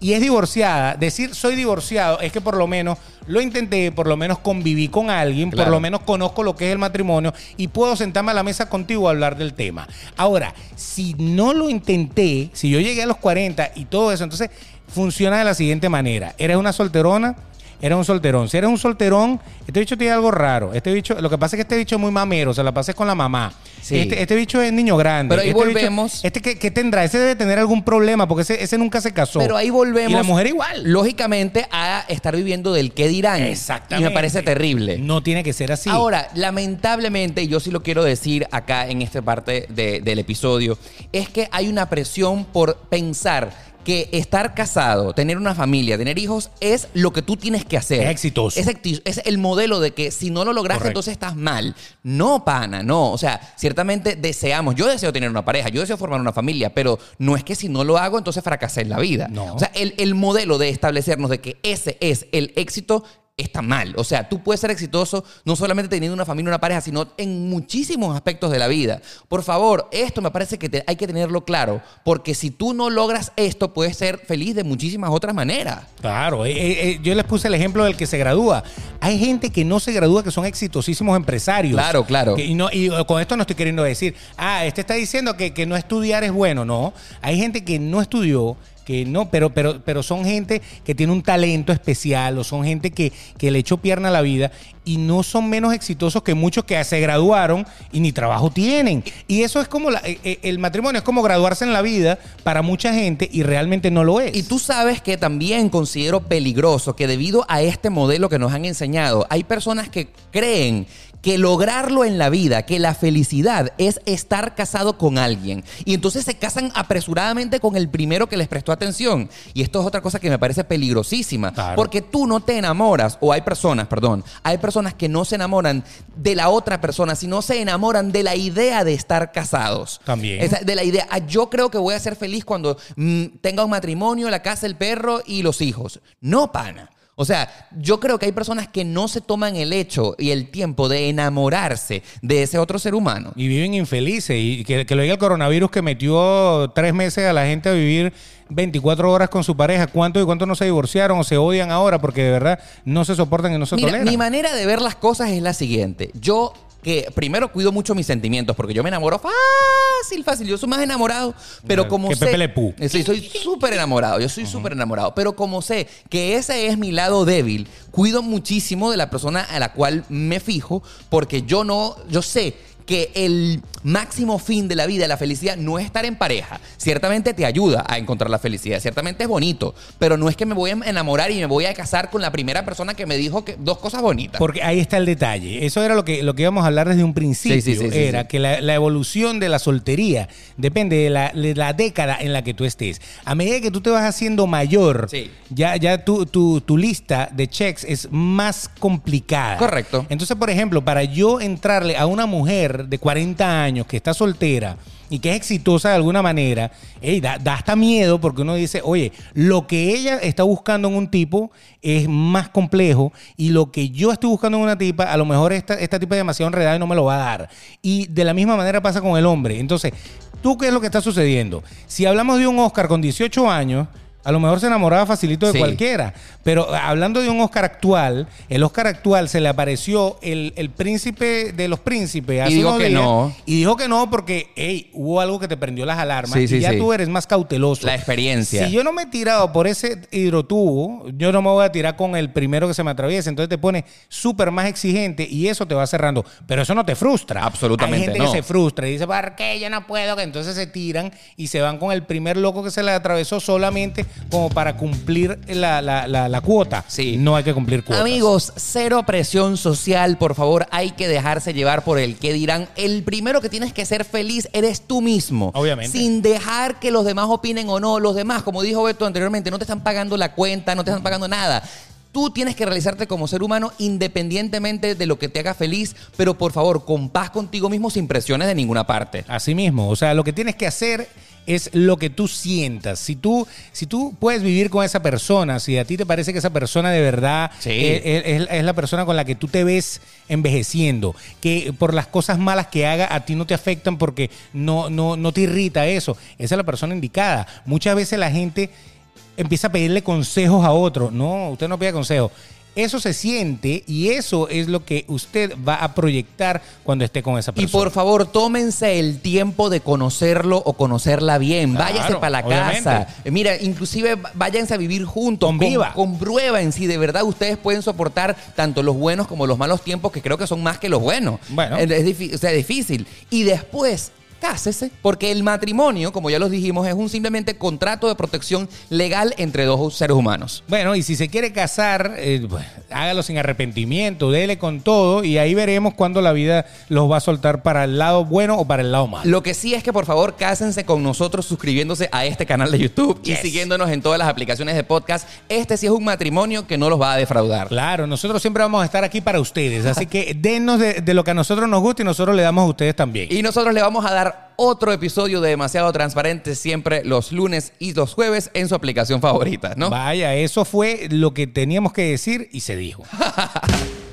y es divorciada, decir soy divorciado es que por lo menos lo intenté, por lo menos conviví con alguien, por lo menos conozco lo que es el matrimonio y puedo sentarme a la mesa contigo a hablar del tema. Ahora, si no lo intenté, si yo llegué a los 40 y todo eso, entonces funciona de la siguiente manera. Eres una solterona, eres un solterón. Si eres un solterón, este bicho tiene algo raro. Este bicho, lo que pasa es que este bicho es muy mamero, se la pasa con la mamá.
Sí.
Este, este bicho es niño grande.
Pero ahí
Este bicho-
volvemos.
este que, que tendrá, ese debe tener algún problema, porque ese, ese nunca se casó.
Pero ahí volvemos.
Y la mujer igual.
Lógicamente, a estar viviendo del qué dirán.
Exactamente.
Y me parece terrible.
No tiene que ser así.
Ahora, lamentablemente, y yo sí lo quiero decir acá en esta parte de- del episodio, es que hay una presión por pensar que estar casado, tener una familia, tener hijos, es lo que tú tienes que hacer.
Es exitoso.
Es, el modelo de que si no lo lograste,
Correcto.
entonces estás mal. No, pana, no. O sea, ciertamente deseamos, yo deseo tener una pareja, yo deseo formar una familia, pero no es que si no lo hago, entonces fracasé en la vida.
No.
O sea, el, el modelo de establecernos de que ese es el éxito está mal. O sea, tú puedes ser exitoso no solamente teniendo una familia, una pareja, sino en muchísimos aspectos de la vida. Por favor, esto me parece que te- hay que tenerlo claro, porque si tú no logras esto, puedes ser feliz de muchísimas otras maneras.
Claro, eh, eh, eh, yo les puse el ejemplo del que se gradúa. Hay gente que no se gradúa que son exitosísimos empresarios.
Claro, claro.
Que- y, no, y con esto no estoy queriendo decir, ah, este está diciendo que, que no estudiar es bueno. No, hay gente que no estudió, que no, pero, pero, pero son gente que tiene un talento especial o son gente que, que le echó pierna a la vida y no son menos exitosos que muchos que se graduaron y ni trabajo tienen. Y eso es como, la- eh, eh, el matrimonio es como graduarse en la vida para mucha gente y realmente no lo es.
Y tú sabes que también considero peligroso que debido a este modelo que nos han enseñado, hay personas que creen que lograrlo en la vida, que la felicidad es estar casado con alguien. Y entonces se casan apresuradamente con el primero que les prestó atención. Y esto es otra cosa que me parece peligrosísima.
Claro.
Porque tú no te enamoras, o hay personas, perdón, hay personas que no se enamoran de la otra persona, sino se enamoran de la idea de estar casados.
También.
Esa- de la idea, ah, yo creo que voy a ser feliz cuando mm, tenga un matrimonio, la casa, el perro y los hijos. No, pana. O sea, yo creo que hay personas que no se toman el hecho y el tiempo de enamorarse de ese otro ser humano.
Y viven infelices. Y que, que lo diga el coronavirus que metió tres meses a la gente a vivir 24 horas con su pareja. ¿Cuántos y cuántos no se divorciaron o se odian ahora porque de verdad no se soportan y no se
Mira,
toleran?
mi manera de ver las cosas es la siguiente. Yo que primero cuido mucho mis sentimientos porque yo me enamoro fácil, fácil. Yo soy más enamorado, pero como
que
sé...
Pepe Le.
Eh, Sí, soy súper enamorado. Yo soy súper enamorado. Pero como sé que ese es mi lado débil, cuido muchísimo de la persona a la cual me fijo porque yo no... Yo sé que el máximo fin de la vida, la felicidad, no es estar en pareja. Ciertamente te ayuda a encontrar la felicidad, ciertamente es bonito, pero no es que me voy a enamorar y me voy a casar con la primera persona que me dijo que dos cosas bonitas.
Porque ahí está el detalle. Eso era lo que, lo que íbamos a hablar desde un principio.
Sí, sí, sí,
era que la, la evolución de la soltería depende de la, de la década en la que tú estés. A medida que tú te vas haciendo mayor, ya, ya tu, tu- tu lista de checks es más complicada.
Correcto.
Entonces, por ejemplo, para yo entrarle a una mujer de 40 años que está soltera y que es exitosa de alguna manera, da, da hasta miedo porque uno dice, oye, lo que ella está buscando en un tipo es más complejo y lo que yo estoy buscando en una tipa, a lo mejor esta, esta tipa es demasiado enredada y no me lo va a dar. Y de la misma manera pasa con el hombre. Entonces, ¿tú qué es lo que está sucediendo? Si hablamos de un Oscar con 18 años, a lo mejor se enamoraba facilito de
Sí.
cualquiera. Pero hablando de un Oscar actual, el Oscar actual se le apareció el, el príncipe de los príncipes. hace
dijo
unos
que
días,
no.
Y dijo que no porque, hey, hubo algo que te prendió las alarmas
Sí,
y
sí,
ya tú eres más cauteloso.
La experiencia.
Si yo no me he tirado por ese hidrotubo, yo no me voy a tirar con el primero que se me atraviese. Entonces te pone súper más exigente y eso te va cerrando. Pero eso no te frustra.
Absolutamente
Hay gente
no.
que se frustra y dice, ¿por qué yo no puedo? Que entonces se tiran y se van con el primer loco que se le atravesó solamente como para cumplir la, la- la- la cuota.
Sí.
No hay que cumplir cuotas.
Amigos, cero presión social, por favor, hay que dejarse llevar por el que dirán. El primero que tienes que ser feliz eres tú mismo.
Obviamente.
Sin dejar que los demás opinen o no. Los demás, como dijo Beto anteriormente, no te están pagando la cuenta, no te están pagando nada. Tú tienes que realizarte como ser humano independientemente de lo que te haga feliz, pero por favor, con paz contigo mismo sin presiones de ninguna parte.
Así mismo, o sea, lo que tienes que hacer es lo que tú sientas. Si tú, si tú puedes vivir con esa persona, si a ti te parece que esa persona de verdad
Sí.
es, es- es la persona con la que tú te ves envejeciendo, que por las cosas malas que haga a ti no te afectan porque no, no, no te irrita eso, esa es la persona indicada. Muchas veces la gente empieza a pedirle consejos a otro. No, usted no pide consejos. Eso se siente y eso es lo que usted va a proyectar cuando esté con esa
Y
persona.
por favor, tómense el tiempo de conocerlo o conocerla bien.
Claro,
Váyase para la
obviamente.
casa. Eh, Mira, inclusive váyanse a vivir juntos.
Conviva.
Con, comprueben si de verdad ustedes pueden soportar tanto los buenos como los malos tiempos, que creo que son más que los buenos.
Bueno.
Es, o sea, difícil. Y después... Cásese, porque el matrimonio, como ya los dijimos, es un simplemente contrato de protección legal entre dos seres humanos.
Bueno, y si se quiere casar, eh, pues, hágalo sin arrepentimiento, dele con todo y ahí veremos cuándo la vida los va a soltar para el lado bueno o para el lado malo.
Lo que sí es que por favor cásense con nosotros suscribiéndose a este canal de YouTube
Yes.
y siguiéndonos en todas las aplicaciones de podcast. Este sí es un matrimonio que no los va a defraudar.
Claro, nosotros siempre vamos a estar aquí para ustedes, así que denos de, de lo que a nosotros nos gusta y nosotros le damos a ustedes también.
Y nosotros le vamos a dar otro episodio de Demasiado Transparente siempre los lunes y los jueves en su aplicación favorita, ¿no?
Vaya, eso fue lo que teníamos que decir y se dijo.